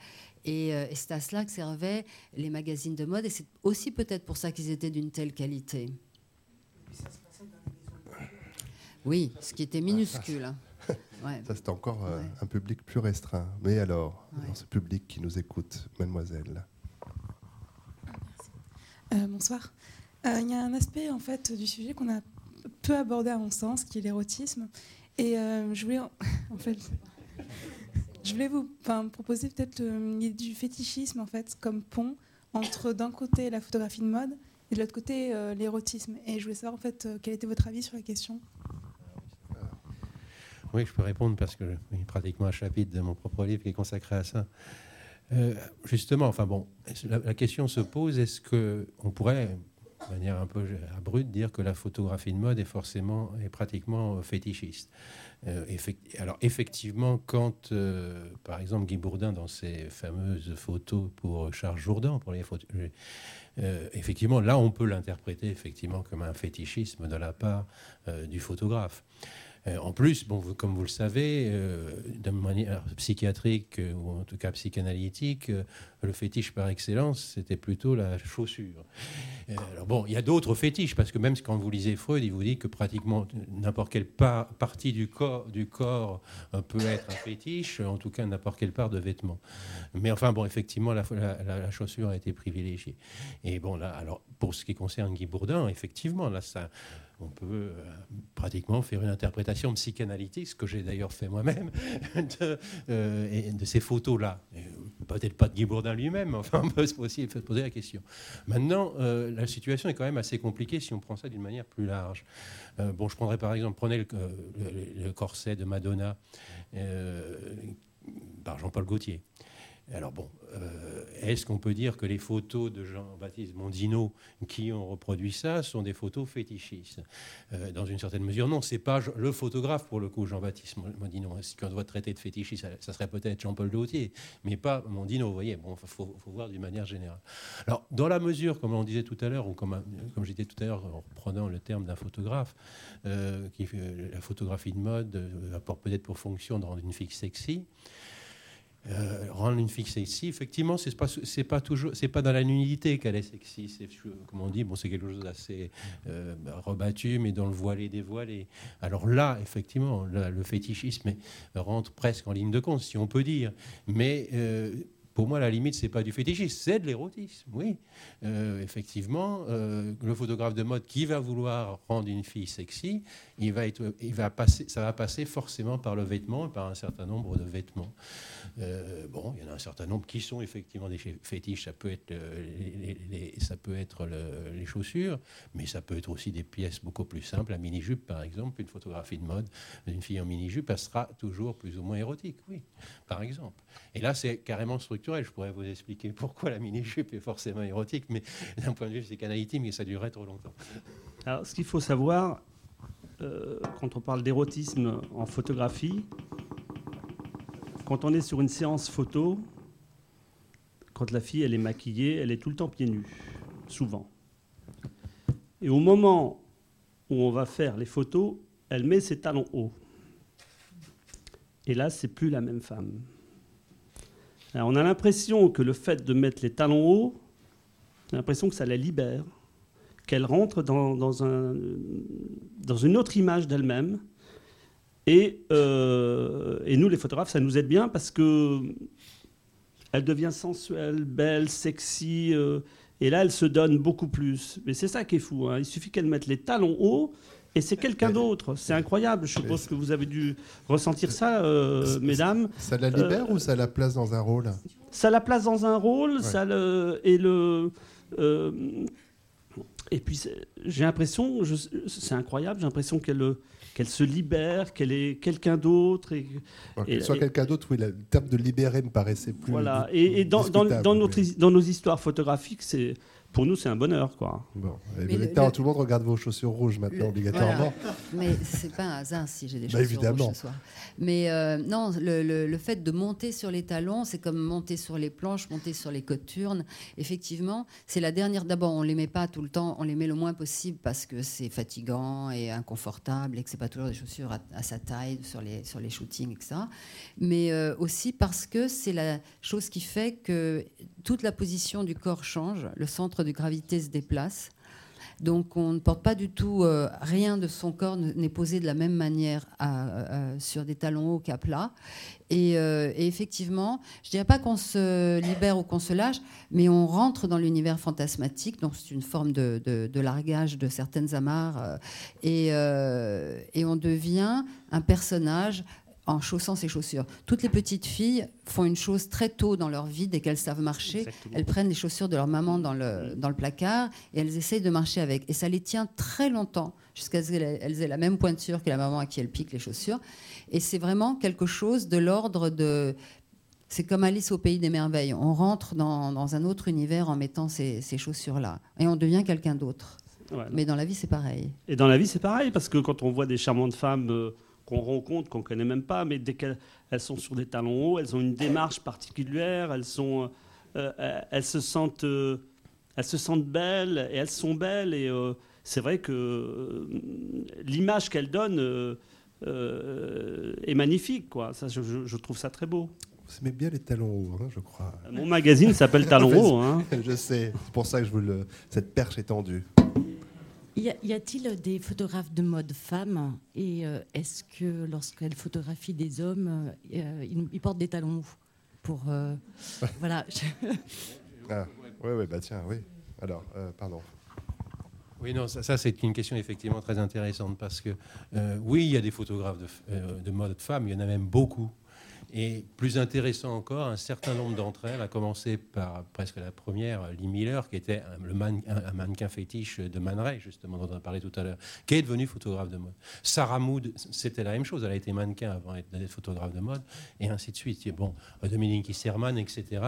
Euh, et, c'est à cela que servaient les magazines de mode, et c'est aussi peut-être pour ça qu'ils étaient d'une telle qualité. Oui, ce qui était minuscule. Hein. Ça, c'est encore euh, un public plus restreint. Mais alors, dans ce public qui nous écoute, mademoiselle. bonsoir. Il y a un aspect en fait du sujet qu'on a peu abordé à mon sens, qui est l'érotisme. Et je voulais en fait je voulais vous proposer peut-être du fétichisme en fait comme pont entre d'un côté la photographie de mode et de l'autre côté euh, l'érotisme. Et je voulais savoir en fait euh, quel était votre avis sur la question. Oui, je peux répondre parce que j'ai pratiquement un chapitre de mon propre livre qui est consacré à ça. Euh, justement, enfin bon, la, question se pose est-ce que on pourrait, de manière un peu abrupte, dire que la photographie de mode est forcément, est pratiquement fétichiste euh, alors effectivement, quand, euh, par exemple, Guy Bourdin, dans ses fameuses photos pour Charles Jourdan, pour les photos, euh, effectivement, là, on peut l'interpréter effectivement comme un fétichisme de la part du photographe. Euh, en plus, bon, comme vous le savez, euh, de manière psychiatrique euh, ou en tout cas psychanalytique, le fétiche par excellence, c'était plutôt la chaussure. bon, il y a d'autres fétiches, parce que même quand vous lisez Freud, il vous dit que pratiquement n'importe quelle partie du corps, peut être un fétiche, en tout cas n'importe quelle part de vêtement. Mais enfin, bon, effectivement, la, la, chaussure a été privilégiée. Et bon, là, alors, pour ce qui concerne Guy Bourdin, effectivement, là, ça on peut euh, pratiquement faire une interprétation psychanalytique, ce que j'ai d'ailleurs fait moi-même, de, euh, de, ces photos-là. Peut-être pas de Guy Bourdin lui-même, enfin, on peut aussi poser la question. Maintenant, euh, la situation est quand même assez compliquée si on prend ça d'une manière plus large. bon, je prendrais par exemple, prenez le corset de Madonna par Jean-Paul Gaultier. Alors bon, euh, est-ce qu'on peut dire que les photos de Jean-Baptiste Mondino qui ont reproduit ça sont des photos fétichistes? Euh, Dans une certaine mesure, non. C'est pas le photographe pour le coup, Jean-Baptiste Mondino. Si on doit traiter de fétichisme, ça, serait peut-être Jean-Paul Dautier, mais pas Mondino. Vous voyez, bon, faut, voir d'une manière générale. Alors, dans la mesure, comme on disait tout à l'heure, ou comme, comme j'étais tout à l'heure en reprenant le terme d'un photographe, euh, la photographie de mode apporte peut-être pour fonction de rendre une fille sexy. Euh, rendre une fille sexy, effectivement, c'est pas c'est pas toujours c'est pas dans la nudité qu'elle est sexy. C'est comme on dit, bon, c'est quelque chose d'assez euh, rebattu, mais dans le voilé dévoilé. Alors là, effectivement, le fétichisme rentre presque en ligne de compte, si on peut dire. Mais euh, pour moi, la limite, c'est pas du fétichisme, c'est de l'érotisme. Oui, Euh, effectivement, euh, le photographe de mode qui va vouloir rendre une fille sexy, il va être, il va passer, ça va passer forcément par le vêtement par un certain nombre de vêtements. Euh, bon, il y en a un certain nombre qui sont effectivement des fé- fétiches. Ça peut être, les, ça peut être le- les chaussures, mais ça peut être aussi des pièces beaucoup plus simples. La mini-jupe, par exemple, une photographie de mode d'une fille en mini-jupe, elle sera toujours plus ou moins érotique, oui, par exemple. Et là, c'est carrément structurel. Je pourrais vous expliquer pourquoi la mini-jupe est forcément érotique, mais d'un point de vue psychanalytique, mais ça durerait trop longtemps. Alors, ce qu'il faut savoir, euh, quand on parle d'érotisme en photographie, quand on est sur une séance photo, quand la fille elle est maquillée, elle est tout le temps pieds nus, souvent. Et au moment où on va faire les photos, elle met ses talons hauts. Et là, c'est plus la même femme. On a l'impression que le fait de mettre les talons hauts, on a l'impression que ça la libère qu'elle rentre dans, dans un, dans une autre image d'elle-même. Et, euh, et nous, les photographes, ça nous aide bien parce que elle devient sensuelle, belle, sexy. euh, et là, elle se donne beaucoup plus. Mais c'est ça qui est fou. hein. Il suffit qu'elle mette les talons hauts. Et c'est quelqu'un d'autre. C'est incroyable. Je suppose que vous avez dû ressentir ça, euh, mesdames. Ça la libère Euh, ou ça la place dans un rôle? Ça la place dans un rôle, Ouais. ça le et le euh, et puis j'ai l'impression, c'est incroyable, j'ai l'impression qu'elle qu'elle se libère, qu'elle est quelqu'un d'autre et Bon, et- Qu'elle soit quelqu'un d'autre, oui, le terme de libérer me paraissait plus. voilà. Et, et dans, dans, dans notre mais- his- dans nos histoires photographiques, c'est pour nous c'est un bonheur quoi. Bon, et Mais le- le- tout le monde regarde vos chaussures rouges maintenant, Le- obligatoirement. Mais c'est pas un hasard si j'ai des Bah, chaussures évidemment. rouges ce soir. Mais euh, non, le, le- le fait de monter sur les talons, c'est comme monter sur les planches, monter sur les coturnes. Effectivement, c'est la dernière. D'abord, on les met pas tout le temps, on les met le moins possible parce que c'est fatigant et inconfortable et que c'est pas toujours des chaussures à, à sa taille sur les sur les shootings, etc. Mais euh, aussi parce que c'est la chose qui fait que toute la position du corps change, le centre de gravité se déplace. Donc on ne porte pas du tout, euh, rien de son corps ne- n'est posé de la même manière sur des talons hauts qu'à plat. Et, euh, effectivement, je dirais pas qu'on se libère ou qu'on se lâche, mais on rentre dans l'univers fantasmatique. Donc c'est une forme de, largage de certaines amarres. euh, et on devient un personnage en chaussant ses chaussures. Toutes les petites filles font une chose très tôt dans leur vie, dès qu'elles savent marcher, Exactement. elles prennent les chaussures de leur maman dans le, dans le placard et elles essayent de marcher avec. Et ça les tient très longtemps, jusqu'à ce qu'elles elles aient la même pointure que la maman à qui elles piquent les chaussures. Et c'est vraiment quelque chose de l'ordre de... C'est comme Alice au pays des merveilles. On rentre dans, dans un autre univers en mettant ces, ces chaussures-là. Et on devient quelqu'un d'autre. Voilà. Mais dans la vie, c'est pareil. Et dans la vie, c'est pareil, parce que quand on voit des charmantes femmes euh, qu'on rencontre, qu'on connaît même pas, mais dès qu'elles elles sont sur des talons hauts, elles ont une démarche particulière, elles, sont, euh, euh, elles, se sentent, euh, elles se sentent belles, et elles sont belles, et euh, c'est vrai que l'image qu'elles donnent est magnifique, quoi. Ça, je, trouve ça très beau. Vous aimez bien les talons hauts, hein, je crois. Mon magazine s'appelle Talons hauts. Hein. je sais, c'est pour ça que je vous le. Cette perche est tendue. Y a-t-il des photographes de mode femmes Et euh, est-ce que lorsqu'elles photographient des hommes, euh, ils, ils portent des talons hauts pour euh, voilà. Ah, ouais, ouais, bah tiens, oui. Alors, euh, pardon. Oui, non, ça, ça, c'est une question effectivement très intéressante parce que euh, oui, il y a des photographes de, f- euh, de mode femmes, il y en a même beaucoup. Et plus intéressant encore, un certain nombre d'entre elles, à commencer par presque la première, Lee Miller, qui était un, le mannequin fétiche de Man Ray, justement, dont on a parlé tout à l'heure, qui est devenue photographe de mode. Sarah Mood, c'était la même chose, elle a été mannequin avant d'être photographe de mode, et ainsi de suite. Et bon, Dominique Isserman, etc.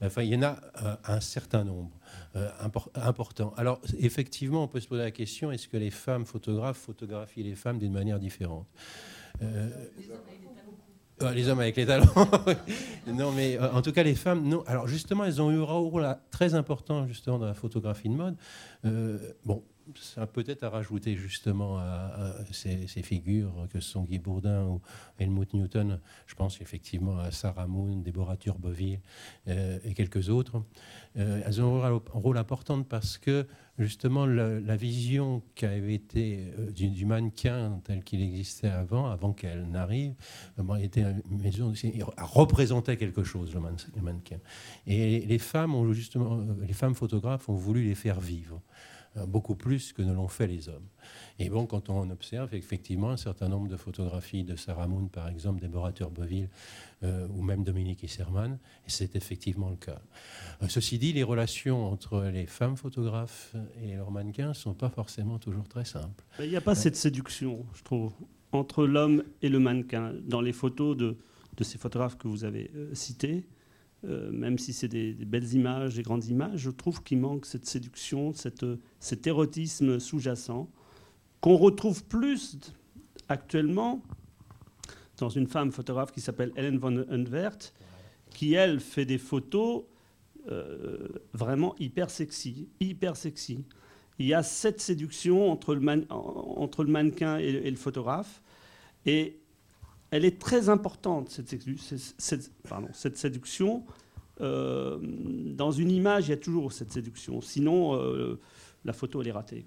Enfin, il y en a euh, un certain nombre euh, impor- important. Alors, effectivement, on peut se poser la question est-ce que les femmes photographes photographient les femmes d'une manière différente? Euh, euh, les hommes avec les talents. non, mais euh, en tout cas, les femmes, non. Alors, justement, elles ont eu un rôle très important, justement, dans la photographie de mode. Euh, bon, ça peut-être à rajouter justement à, ces, figures que sont Guy Bourdin ou Helmut Newton. Je pense effectivement à Sarah Moon, Déborah Turbeville et quelques autres. Elles ont un rôle, important parce que justement la, vision qui avait été euh, du, mannequin tel qu'il existait avant, avant qu'elle n'arrive, était représentait quelque chose le, mannequin. Et les femmes ont justement, les femmes photographes ont voulu les faire vivre. Euh, beaucoup plus que ne l'ont fait les hommes. Et bon, quand on observe effectivement un certain nombre de photographies de Sarah Moon, par exemple, Deborah Turbeville, euh, ou même Dominique Isserman, c'est effectivement le cas. Euh, ceci dit, les relations entre les femmes photographes et leurs mannequins ne sont pas forcément toujours très simples. Il n'y a pas cette séduction, je trouve, entre l'homme et le mannequin. Dans les photos de, de ces photographes que vous avez cités, euh, même si c'est des, belles images, des grandes images, je trouve qu'il manque cette séduction, cet érotisme sous-jacent, qu'on retrouve plus actuellement dans une femme photographe qui s'appelle Helen von Unvert, qui, elle, fait des photos euh, vraiment hyper sexy, hyper sexy. Il y a cette séduction entre le, mannequin et, le photographe, et elle est très importante, cette, séduction. Euh, dans une image, il y a toujours cette séduction. Sinon, euh, la photo, elle est ratée.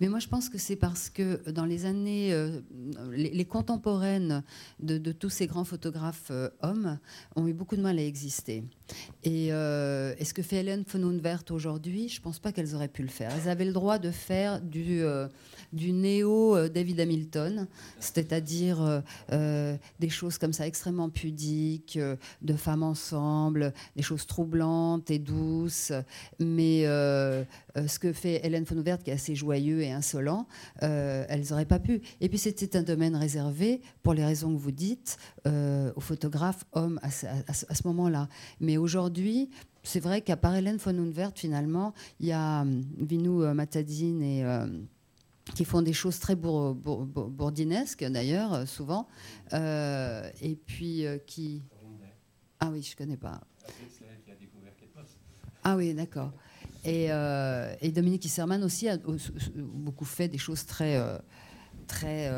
Mais moi, je pense que c'est parce que dans les années, euh, les, contemporaines de, tous ces grands photographes hommes ont eu beaucoup de mal à exister. Et, ce que fait Hélène von Unvert aujourd'hui, je ne pense pas qu'elles auraient pu le faire. Elles avaient le droit de faire du du néo euh, David Hamilton, c'est-à-dire euh, euh, des choses comme ça extrêmement pudiques, de femmes ensemble, des choses troublantes et douces. Mais ce que fait Hélène von Ouvert, qui est assez joyeux et insolent, elles n'auraient pas pu. Et puis c'était un domaine réservé, pour les raisons que vous dites, aux photographes hommes à, ce moment-là. Mais aujourd'hui, c'est vrai qu'à part Hélène von finalement, il y a Vinou Matadine et qui font des choses très bourdinesques d'ailleurs, euh, souvent, euh, et puis euh, qui... Ah oui, je connais pas. Ah oui, d'accord. Et, et, Dominique Isserman aussi a beaucoup fait des choses très très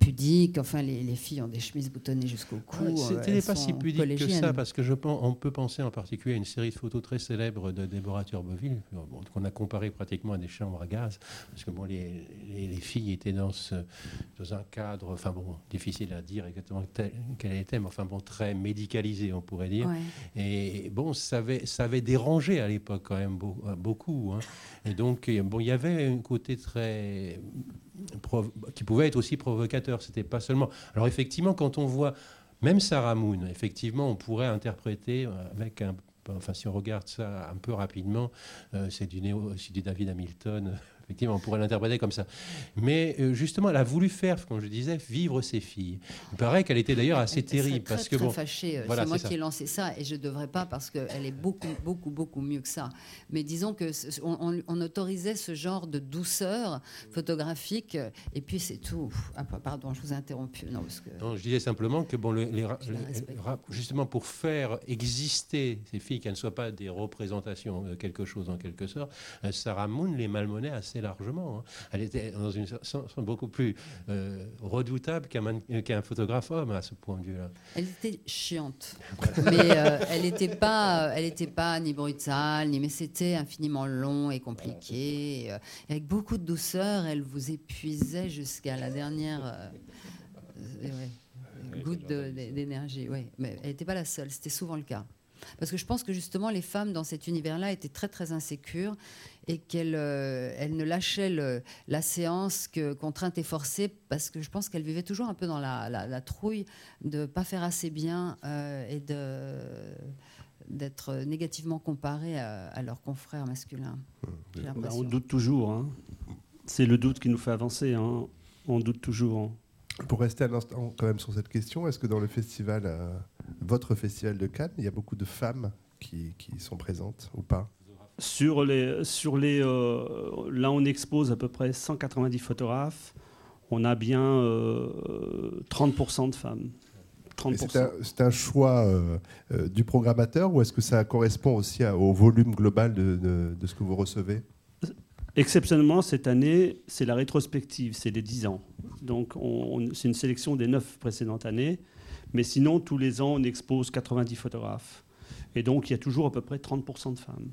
euh, pudique. Enfin, les, filles ont des chemises boutonnées jusqu'au cou. C'était euh, pas si pudique que ça, parce que je pense, on peut penser en particulier à une série de photos très célèbres de Déborah Turbeville, qu'on a comparé pratiquement à des chambres à gaz, parce que bon, les, les, filles étaient dans, ce, dans un cadre, enfin bon, difficile à dire exactement quel était, mais enfin bon, très médicalisé, on pourrait dire. Et bon, ça avait, ça avait dérangé à l'époque quand même beaucoup. Hein. Et donc, bon, il y avait un côté très qui pouvait être aussi provocateur. C'était pas seulement. Alors effectivement, quand on voit même Sarah Moon, effectivement, on pourrait interpréter avec un Enfin, si on regarde ça un peu rapidement, euh, c'est du, du David Hamilton Effectivement, on pourrait l'interpréter comme ça. Mais euh, justement, elle a voulu faire, comme je disais, vivre ses filles. Il paraît qu'elle était d'ailleurs assez terrible. Très, parce que, très bon, fâchée. Euh, c'est moi qui ai lancé ça et je ne devrais pas parce qu'elle est beaucoup, beaucoup, beaucoup mieux que ça. Mais disons que on, autorisait ce genre de douceur photographique et puis c'est tout. Ah, pardon, je vous ai interrompu. Non, parce que... non je disais simplement que bon, les, justement pour faire exister ces filles, qu'elles ne soient pas des représentations de quelque chose en quelque sorte, euh, Sarah Moon les malmenait assez largement. Hein. Elle était dans une sens beaucoup plus euh, redoutable qu'un photographe homme à ce point de vue-là. Elle était chiante, mais euh, elle n'était pas, elle était pas ni brutale, ni mais c'était infiniment long et compliqué, euh, avec beaucoup de douceur. Elle vous épuisait jusqu'à la dernière goutte d'énergie. Ouais, mais elle n'était pas la seule. C'était souvent le cas. Parce que je pense que justement, les femmes dans cet univers-là étaient très très insécures et qu'elles euh, ne lâchaient la séance que contrainte et forcée parce que je pense qu'elles vivaient toujours un peu dans la, trouille de ne pas faire assez bien euh, et d'être négativement comparées à, leurs confrères masculins. On doute toujours. Hein. C'est le doute qui nous fait avancer. Hein. On doute toujours. Hein. Pour rester un instant quand même sur cette question, est-ce que dans le festival, euh, votre festival de Cannes, il y a beaucoup de femmes qui, qui sont présentes ou pas sur les, sur les, euh, là, on expose à peu près 190 photographes. On a bien 30% euh, de femmes. C'est un, choix du programmateur ou est-ce que ça correspond aussi au volume global de, de, de ce que vous recevez? Exceptionnellement, cette année, c'est la rétrospective, c'est les 10 ans. Donc, c'est une sélection des 9 précédentes années. Mais sinon, tous les ans, on expose 90 photographes. Et donc, il y a toujours à peu près 30% de femmes.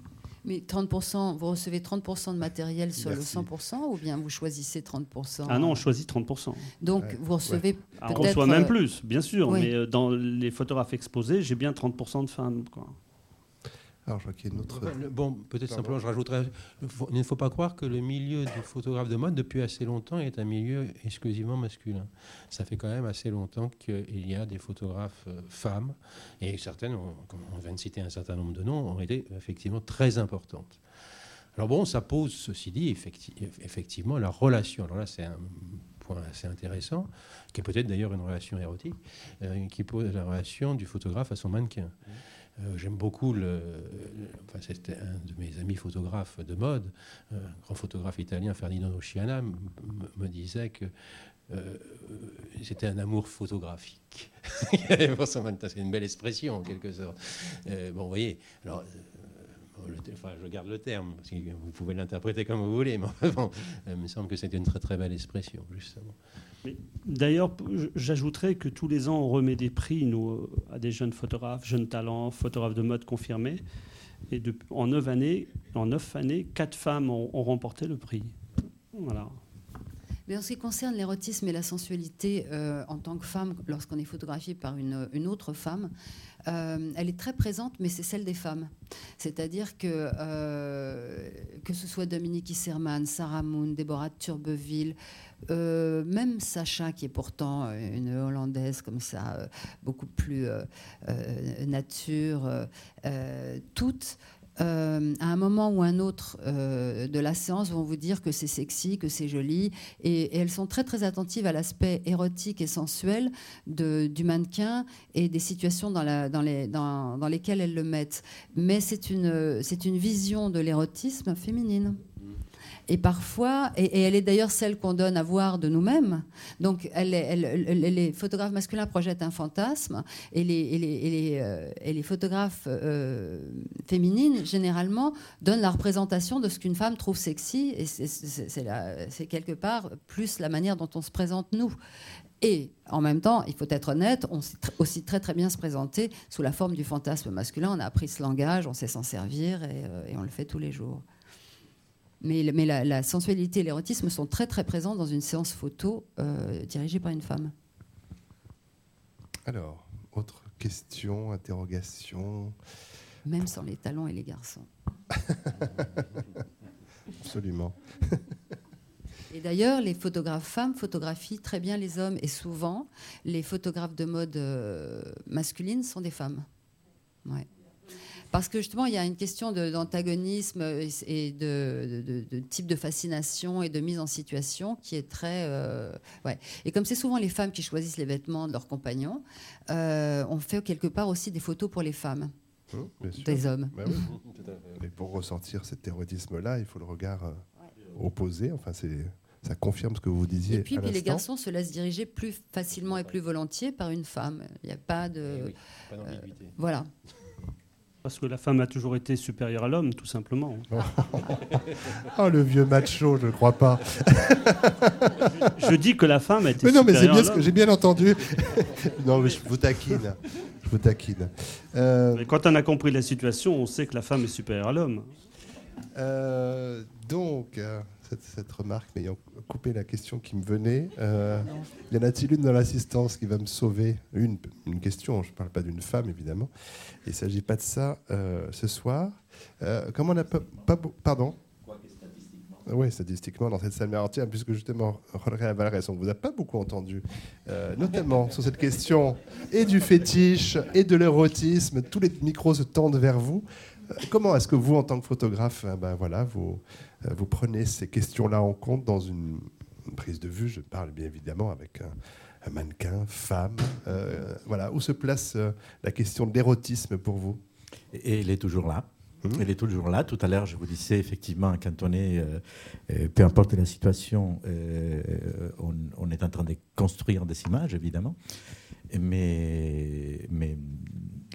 Mais 30%, vous recevez 30% de matériel sur le 100% ou bien vous choisissez 30% Ah non, on choisit 30%. Donc vous recevez peut-être... On reçoit même plus, bien sûr, mais euh, dans les photographes exposés, j'ai bien 30% de femmes. Quoi. Alors, je crois qu'il y a une autre. Bon, peut-être simplement, je rajouterais. Il ne faut pas croire que le milieu du photographe de mode, depuis assez longtemps, est un milieu exclusivement masculin. Ça fait quand même assez longtemps qu'il y a des photographes euh, femmes, et certaines, comme on vient de citer un certain nombre de noms, ont été effectivement très importantes. Alors bon, ça pose, ceci dit, effectivement, la relation. Alors là, c'est un point assez intéressant, qui est peut-être d'ailleurs une relation érotique, euh, qui pose la relation du photographe à son mannequin. Euh, j'aime beaucoup le. enfin, c'était un de mes amis photographes de mode, un grand photographe italien, Ferdinando Sciana, me disait que euh, c'était un amour photographique. c'est une belle expression en quelque sorte. Euh, bon, vous voyez, alors, je garde le terme, parce que vous pouvez l'interpréter comme vous voulez, mais bon, il me semble que c'était une très très belle expression, justement. D'ailleurs, j'ajouterais que tous les ans, on remet des prix nous, à des jeunes photographes, jeunes talents, photographes de mode confirmés. Et en neuf années, en neuf années, quatre femmes ont, remporté le prix. Voilà. Mais en ce qui concerne l'érotisme et la sensualité euh, en tant que femme, lorsqu'on est photographié par une, autre femme, euh, elle est très présente, mais c'est celle des femmes. C'est-à-dire que euh, que ce soit Dominique Isserman, Sarah Moon, Déborah Turbeville, même Sacha, qui est pourtant une Hollandaise comme ça, beaucoup plus nature, toutes euh, à un moment ou un autre euh, de la séance, vont vous dire que c'est sexy, que c'est joli, et, elles sont très très attentives à l'aspect érotique et sensuel du mannequin et des situations dans, lesquelles elles le mettent. Mais c'est une, c'est une vision de l'érotisme féminine. Et parfois, et, elle est d'ailleurs celle qu'on donne à voir de nous-mêmes. Donc, les photographes masculins projettent un fantasme, et les, euh, photographes euh, féminines, généralement, donnent la représentation de ce qu'une femme trouve sexy. Et c'est quelque part plus la manière dont on se présente nous. Et en même temps, il faut être honnête, on sait aussi très très bien se présenter sous la forme du fantasme masculin. On a appris ce langage, on sait s'en servir et, euh, et on le fait tous les jours. Mais, la, sensualité et l'érotisme sont très très présents dans une séance photo euh, dirigée par une femme. Alors, autre question, interrogation Même sans les talons et les garçons. Absolument. Et d'ailleurs, les photographes femmes photographient très bien les hommes. Et souvent, les photographes de mode euh, masculine sont des femmes. Ouais. Parce que justement, il y a une question d'antagonisme et de, type de fascination et de mise en situation qui est très. Euh, ouais. Et comme c'est souvent les femmes qui choisissent les vêtements de leurs compagnons, euh, on fait quelque part aussi des photos pour les femmes. Hum, des hommes. Bah et pour ressortir cet érotisme-là, il faut le regard euh, opposé. Enfin, c'est ça confirme ce que vous disiez. Et puis, puis les garçons se laissent diriger plus facilement et plus volontiers par une femme. Il n'y a pas de. Eh pas d'ambiguïté. voilà. Parce que la femme a toujours été supérieure à l'homme, tout simplement. oh, le vieux macho, je ne crois pas. je, dis que la femme a été mais non, mais c'est bien ce que j'ai bien entendu. non, mais je vous taquine. Je vous taquine. Euh, quand on a compris la situation, on sait que la femme est supérieure à l'homme. Euh, donc, euh, cette, remarque, mais ayant coupé la question qui me venait, euh, y en a-t-il une dans l'assistance qui va me sauver? Une, question, je ne parle pas d'une femme évidemment, il ne s'agit pas de ça euh, ce soir. Euh, comment on a pas, pardon? Oui, statistiquement, dans cette salle entière, puisque justement, Rodriguez Valres, on ne vous a pas beaucoup entendu, notamment sur cette question et du fétiche et de l'érotisme. Tous les micros se tendent vers vous. comment est-ce que vous, en tant que photographe, ben voilà, vous, euh, vous prenez ces questions-là en compte dans une, prise de vue. Je parle bien évidemment avec un, mannequin, femme. Euh, voilà, où se place euh, la question de l'érotisme pour vous? Et elle est toujours là. Hum. Elle est toujours là. Tout à l'heure, je vous disais effectivement, quand on est, peu importe la situation, on, est en train de construire des images, évidemment. Mais, mais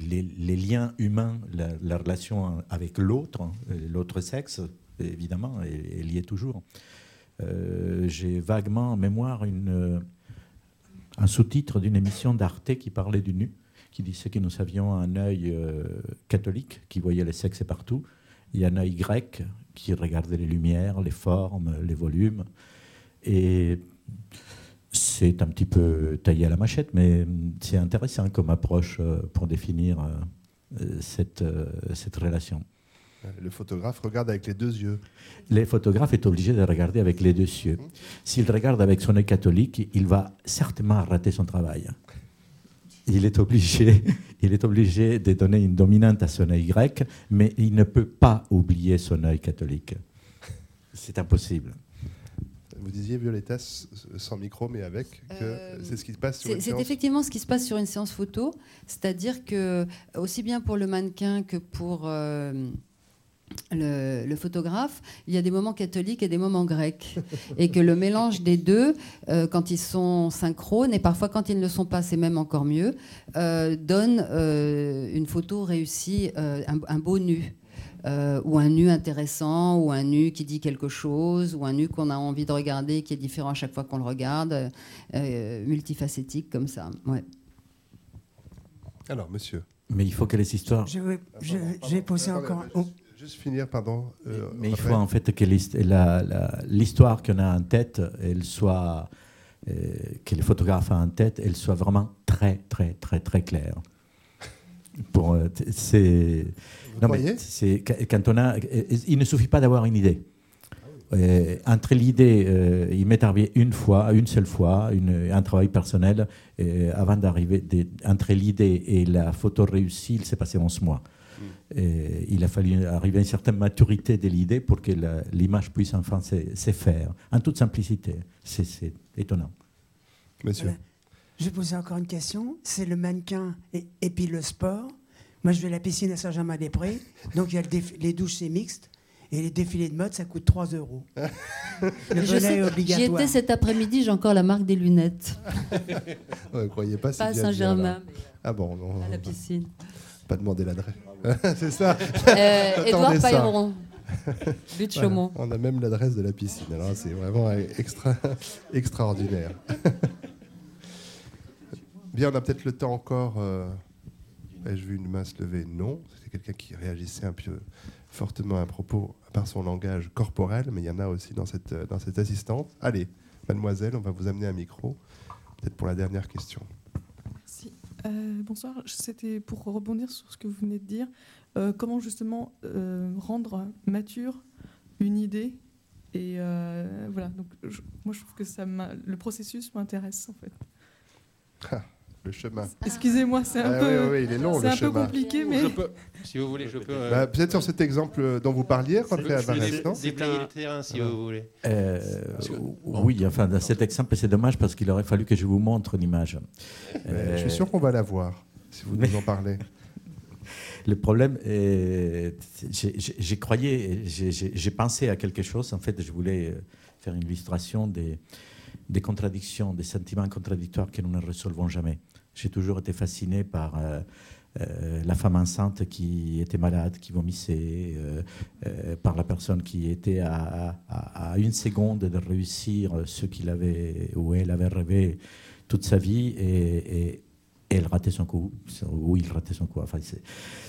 les, liens humains, la, relation avec l'autre, l'autre sexe, évidemment, et elle y toujours. Euh, j'ai vaguement en mémoire une, un sous-titre d'une émission d'Arte qui parlait du nu, qui disait que nous avions un œil catholique qui voyait les sexes partout, et un œil grec qui regardait les lumières, les formes, les volumes. Et c'est un petit peu taillé à la machette, mais c'est intéressant comme approche euh, pour définir euh, euh, cette relation. Le photographe regarde avec les deux yeux. Le photographe est obligé de regarder avec les deux yeux. S'il regarde avec son œil catholique, il va certainement rater son travail. Il est obligé, il est obligé de donner une dominante à son œil grec, mais il ne peut pas oublier son œil catholique. C'est impossible. Vous disiez, Violetta, sans micro, mais avec, que euh, c'est ce qui se passe sur une C'est effectivement ce qui se passe sur une séance photo. C'est-à-dire que, aussi bien pour le mannequin que pour euh, le, photographe, il y a des moments catholiques et des moments grecs. et que le mélange des deux, euh, quand ils sont synchrones, et parfois quand ils ne le sont pas, c'est même encore mieux, donne une photo réussie, un, un beau nu. Euh, ou un nu intéressant, ou un nu qui dit quelque chose, ou un nu qu'on a envie de regarder, qui est différent à chaque fois qu'on le regarde, euh, multifacétique comme ça. Ouais. Alors, monsieur. Mais il faut que les histoires. Je vais, je, poser encore. Juste finir, pardon. Euh, mais il faut en fait que l'histoire qu'on a en tête, elle soit. que les photographes ont en tête, elle soit vraiment très, très, très, très claire. Pour, c'est non, mais c'est quand on a, il ne suffit pas d'avoir une idée. Euh, entre l'idée, euh, il m'est arrivé une fois, une seule fois, une, un travail personnel, euh, avant d'arriver, entre l'idée et la photo réussie, il s'est passé 11 mois. Il a fallu arriver à une certaine maturité de l'idée pour que l'image puisse enfin se, faire, en toute simplicité. C'est étonnant. Monsieur. Je vais poser encore une question. C'est le mannequin et, et puis le sport. Moi, je vais à la piscine à Saint-Germain-des-Prés. Donc, il y a les douches, c'est mixte. Et les défilés de mode, ça coûte 3 euros. le bonnet est obligatoire. J'y étais cet après-midi, j'ai encore la marque des lunettes. ouais, croyez pas, Pas à Saint-Germain. Ah bon, non. À la piscine. Pas demander l'adresse. c'est ça. Euh, Édouard Pailleron. But Chaumont. on a même l'adresse de la piscine. Alors, c'est vraiment extra, extraordinaire. Bien, on a peut-être le temps encore. Euh, Ai-je vu une main se lever Non. C'était quelqu'un qui réagissait un peu fortement à propos, par son langage corporel, mais il y en a aussi dans cette, dans cette assistante. Allez, mademoiselle, on va vous amener un micro, peut-être pour la dernière question. Euh, bonsoir, c'était pour rebondir sur ce que vous venez de dire. Euh, comment justement euh, rendre mature une idée et voilà, donc moi je trouve que ça le processus m'intéresse en fait. Ah, le chemin. Excusez-moi, c'est un, ah peu, oui, il est long, c'est un peu compliqué, mais... si vous voulez, je peux... Euh, bah, Peut-être sur cet exemple dont vous parliez, rentrez à Barès, non Déplayer le terrain, si vous voulez. Euh, oui, enfin, dans cet exemple, c'est dommage parce qu'il aurait fallu que je vous montre l'image. Euh, je suis sûr qu'on va la voir, si vous nous en parlez. Le problème, j'ai croyé, j'ai pensé à quelque chose. En fait, je voulais faire une illustration des, des contradictions, des sentiments contradictoires que nous ne résolvons jamais. J'ai toujours été fasciné par euh, euh, la femme enceinte qui était malade, qui vomissait, euh, par la personne qui était à, une seconde de réussir ce qu'il avait ou elle avait rêvé toute sa vie et, elle ratait son coup, ou il ratait son coup. Enfin,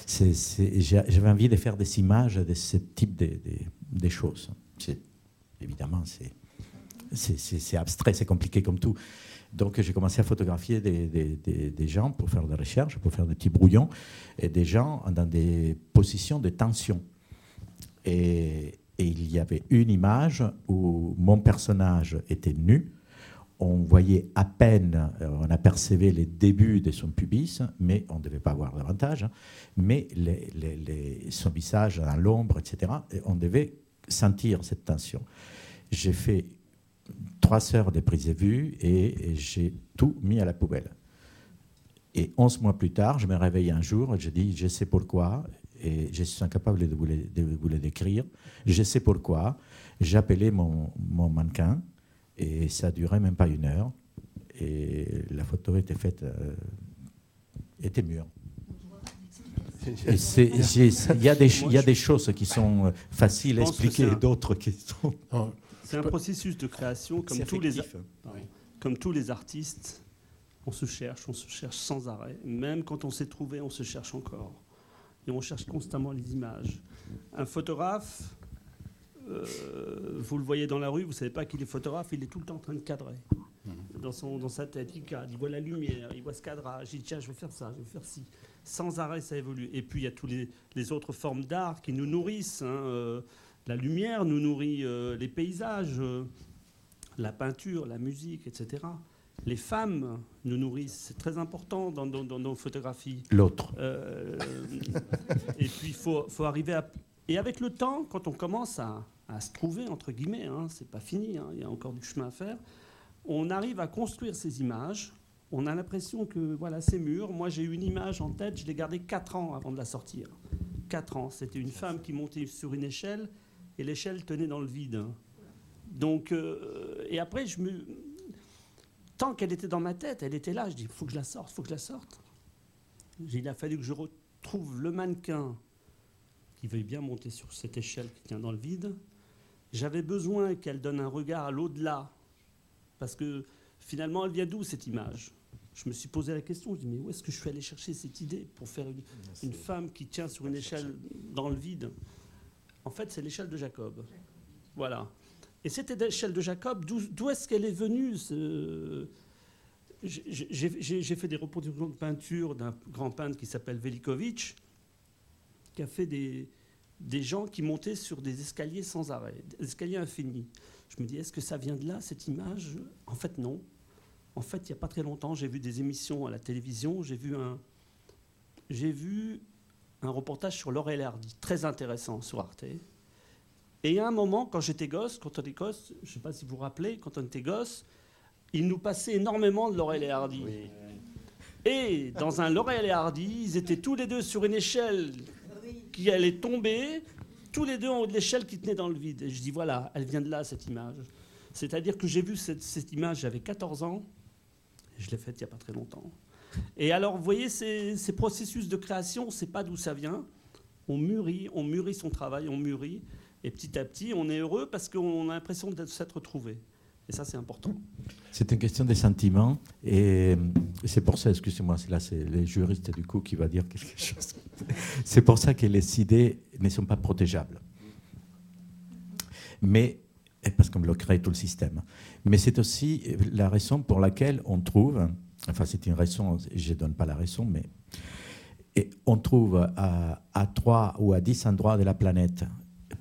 J'avais envie de faire des images de ce type de, de choses. Évidemment, c'est c'est abstrait, c'est compliqué comme tout. Donc j'ai commencé à photographier des, gens pour faire des recherches, pour faire des petits brouillons, et des gens dans des positions de tension. Et, il y avait une image où mon personnage était nu, on voyait à peine, on apercevait les débuts de son pubis, mais on ne devait pas voir davantage, mais son visage dans l'ombre, etc., on devait sentir cette tension. J'ai fait trois heures de prise de vue et, j'ai tout mis à la poubelle. Et 11 mois plus tard, je me réveille un jour et je dis, je sais pourquoi, et je suis incapable de vous le, de vous le décrire. Je sais pourquoi. J'ai appelé mon, mon, mannequin et ça durait même pas une heure. Et la photo était faite, euh, était mûre. Il y, a des, y a des choses qui sont euh, faciles à expliquer et d'autres qui sont. C'est un processus de création comme tous, les, comme tous les artistes. On se cherche, on se cherche sans arrêt. Même quand on s'est trouvé, on se cherche encore. Et on cherche constamment les images. Un photographe, euh, vous le voyez dans la rue, vous ne savez pas qu'il est photographe, il est tout le temps en train de cadrer. Mhm. Dans, son, dans sa tête, il cadre, il voit la lumière, il voit ce cadrage, il dit tiens, je vais faire ça, je vais faire ci. Sans arrêt, ça évolue. Et puis il y a toutes les, autres formes d'art qui nous nourrissent. Hein, euh, la lumière nous nourrit euh, les paysages, la peinture, la musique, etc. Les femmes nous nourrissent, c'est très important dans, nos photographies. L'autre. et puis il faut, faut arriver à... Et avec le temps, quand on commence à, à se trouver, entre guillemets, hein, c'est pas fini, hein, il y a encore du chemin à faire, on arrive à construire ces images. On a l'impression que voilà, c'est mûr. Moi, j'ai eu une image en tête, je l'ai gardée 4 ans avant de la sortir. 4 ans. C'était une femme qui montait sur une échelle et l'échelle tenait dans le vide. Donc, euh, et après, je me... tant qu'elle était dans ma tête, elle était là. Je dis, il faut que je la sorte, il faut que je la sorte. Il a fallu que je retrouve le mannequin qui veuille bien monter sur cette échelle qui tient dans le vide. J'avais besoin qu'elle donne un regard à l'au-delà, parce que finalement, elle vient d'où cette image? Je me suis posé la question, je me dis, mais où est-ce que je suis allé chercher cette idée pour faire une, femme qui tient sur une échelle dans le vide? En fait, c'est l'échelle de Jacob. Voilà. Et cette échelle de Jacob, d'où est-ce qu'elle est venue J'ai fait des reproductions de peinture d'un grand peintre qui s'appelle Velikovic, qui a fait des, des gens qui montaient sur des escaliers sans arrêt, des escaliers infinis. Je me dis, est-ce que ça vient de là, cette image? En fait, non. En fait, il n'y a pas très longtemps, j'ai vu des émissions à la télévision, j'ai vu un, j'ai vu un reportage sur Laurel Hardy, très intéressant sur Arte. Et a un moment, quand j'étais gosse, quand on était gosse, je ne sais pas si vous vous rappelez, quand on était gosse, il nous passait énormément de Laurel et Hardy. Et dans un Laurel et Hardy, ils étaient tous les deux sur une échelle qui allait tomber, tous les deux en haut de l'échelle qui tenait dans le vide. Et je dis, voilà, elle vient de là, cette image. C'est-à-dire que j'ai vu cette, image, j'avais 14 ans, et je l'ai faite il n'y a pas très longtemps. Et alors, vous voyez, ces, ces processus de création, on ne sait pas d'où ça vient. On mûrit, on mûrit son travail, on mûrit. Et petit à petit, on est heureux parce qu'on a l'impression de s'être trouvé. Et ça, c'est important. C'est une question des sentiments. Et c'est pour ça, excusez-moi, là, c'est les juristes du coup qui va dire quelque chose. C'est pour ça que les idées ne sont pas protégeables. Mais, parce qu'on bloquerait tout le système. Mais c'est aussi la raison pour laquelle on trouve, enfin, c'est une raison, je ne donne pas la raison, mais et on trouve à, à 3 ou à 10 endroits de la planète,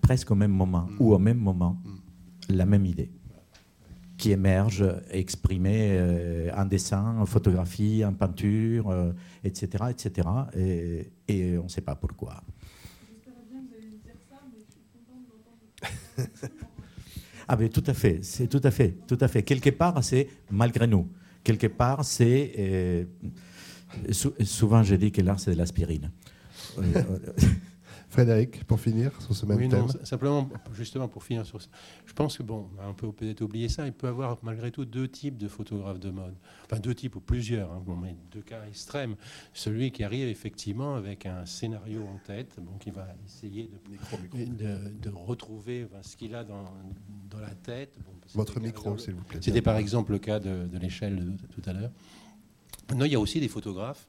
presque au même moment, ou au même moment, la même idée qui émerge, exprimé euh, en dessin, en photographie, en peinture, etc., euh, etc. Et, on ne sait pas pourquoi. ah mais tout à fait, c'est tout à fait, tout à fait. Quelque part, c'est malgré nous. Quelque part, c'est euh, souvent je dis que l'art c'est de l'aspirine. Frédéric, pour finir sur ce même oui, thème. Non, simplement, justement, pour finir sur ça, je pense que, bon, on peut peut-être oublier ça, il peut y avoir malgré tout deux types de photographes de mode. Enfin, deux types ou plusieurs, hein, mais deux cas extrêmes. Celui qui arrive effectivement avec un scénario en tête, bon, qui va essayer de, de, retrouver ce qu'il a dans, dans, la tête. Votre micro, s'il vous plaît. C'était par exemple le cas de, l'échelle tout à l'heure. Non, il y a aussi des photographes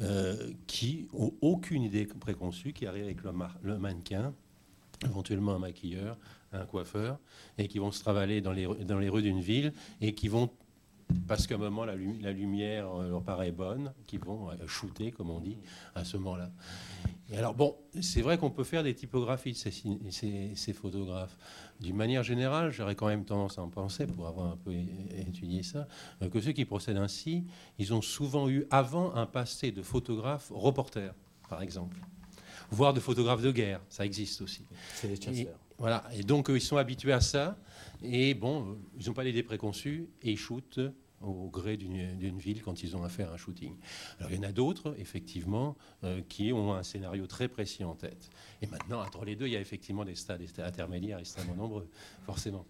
euh, qui n'ont aucune idée préconçue, qui arrivent avec le, mannequin, éventuellement un maquilleur, un coiffeur, et qui vont se travailler dans les, dans les rues d'une ville et qui vont, parce qu'à un moment la, lumière euh, leur paraît bonne, qui vont euh, shooter, comme on dit, à ce moment-là. Et alors, bon, c'est vrai qu'on peut faire des typographies de ces photographes. D'une manière générale, j'aurais quand même tendance à en penser, pour avoir un peu étudié ça, euh, que ceux qui procèdent ainsi, ils ont souvent eu avant un passé de photographe reporter, par exemple, voire de photographe de guerre, ça existe aussi. C'est les chasseurs. voilà, et donc ils sont habitués à ça, et bon, ils n'ont pas l'idée préconçue, et ils shootent au gré d'une ville quand ils ont à faire un shooting. Alors il y en a d'autres, effectivement, euh, qui ont un scénario très précis en tête. Et maintenant, entre les deux, il y a effectivement des stades, intermédiaires extrêmement nombreux, forcément.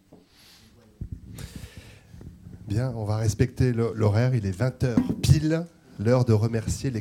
Bien, on va respecter l'horaire. Il est 20h pile, l'heure de remercier les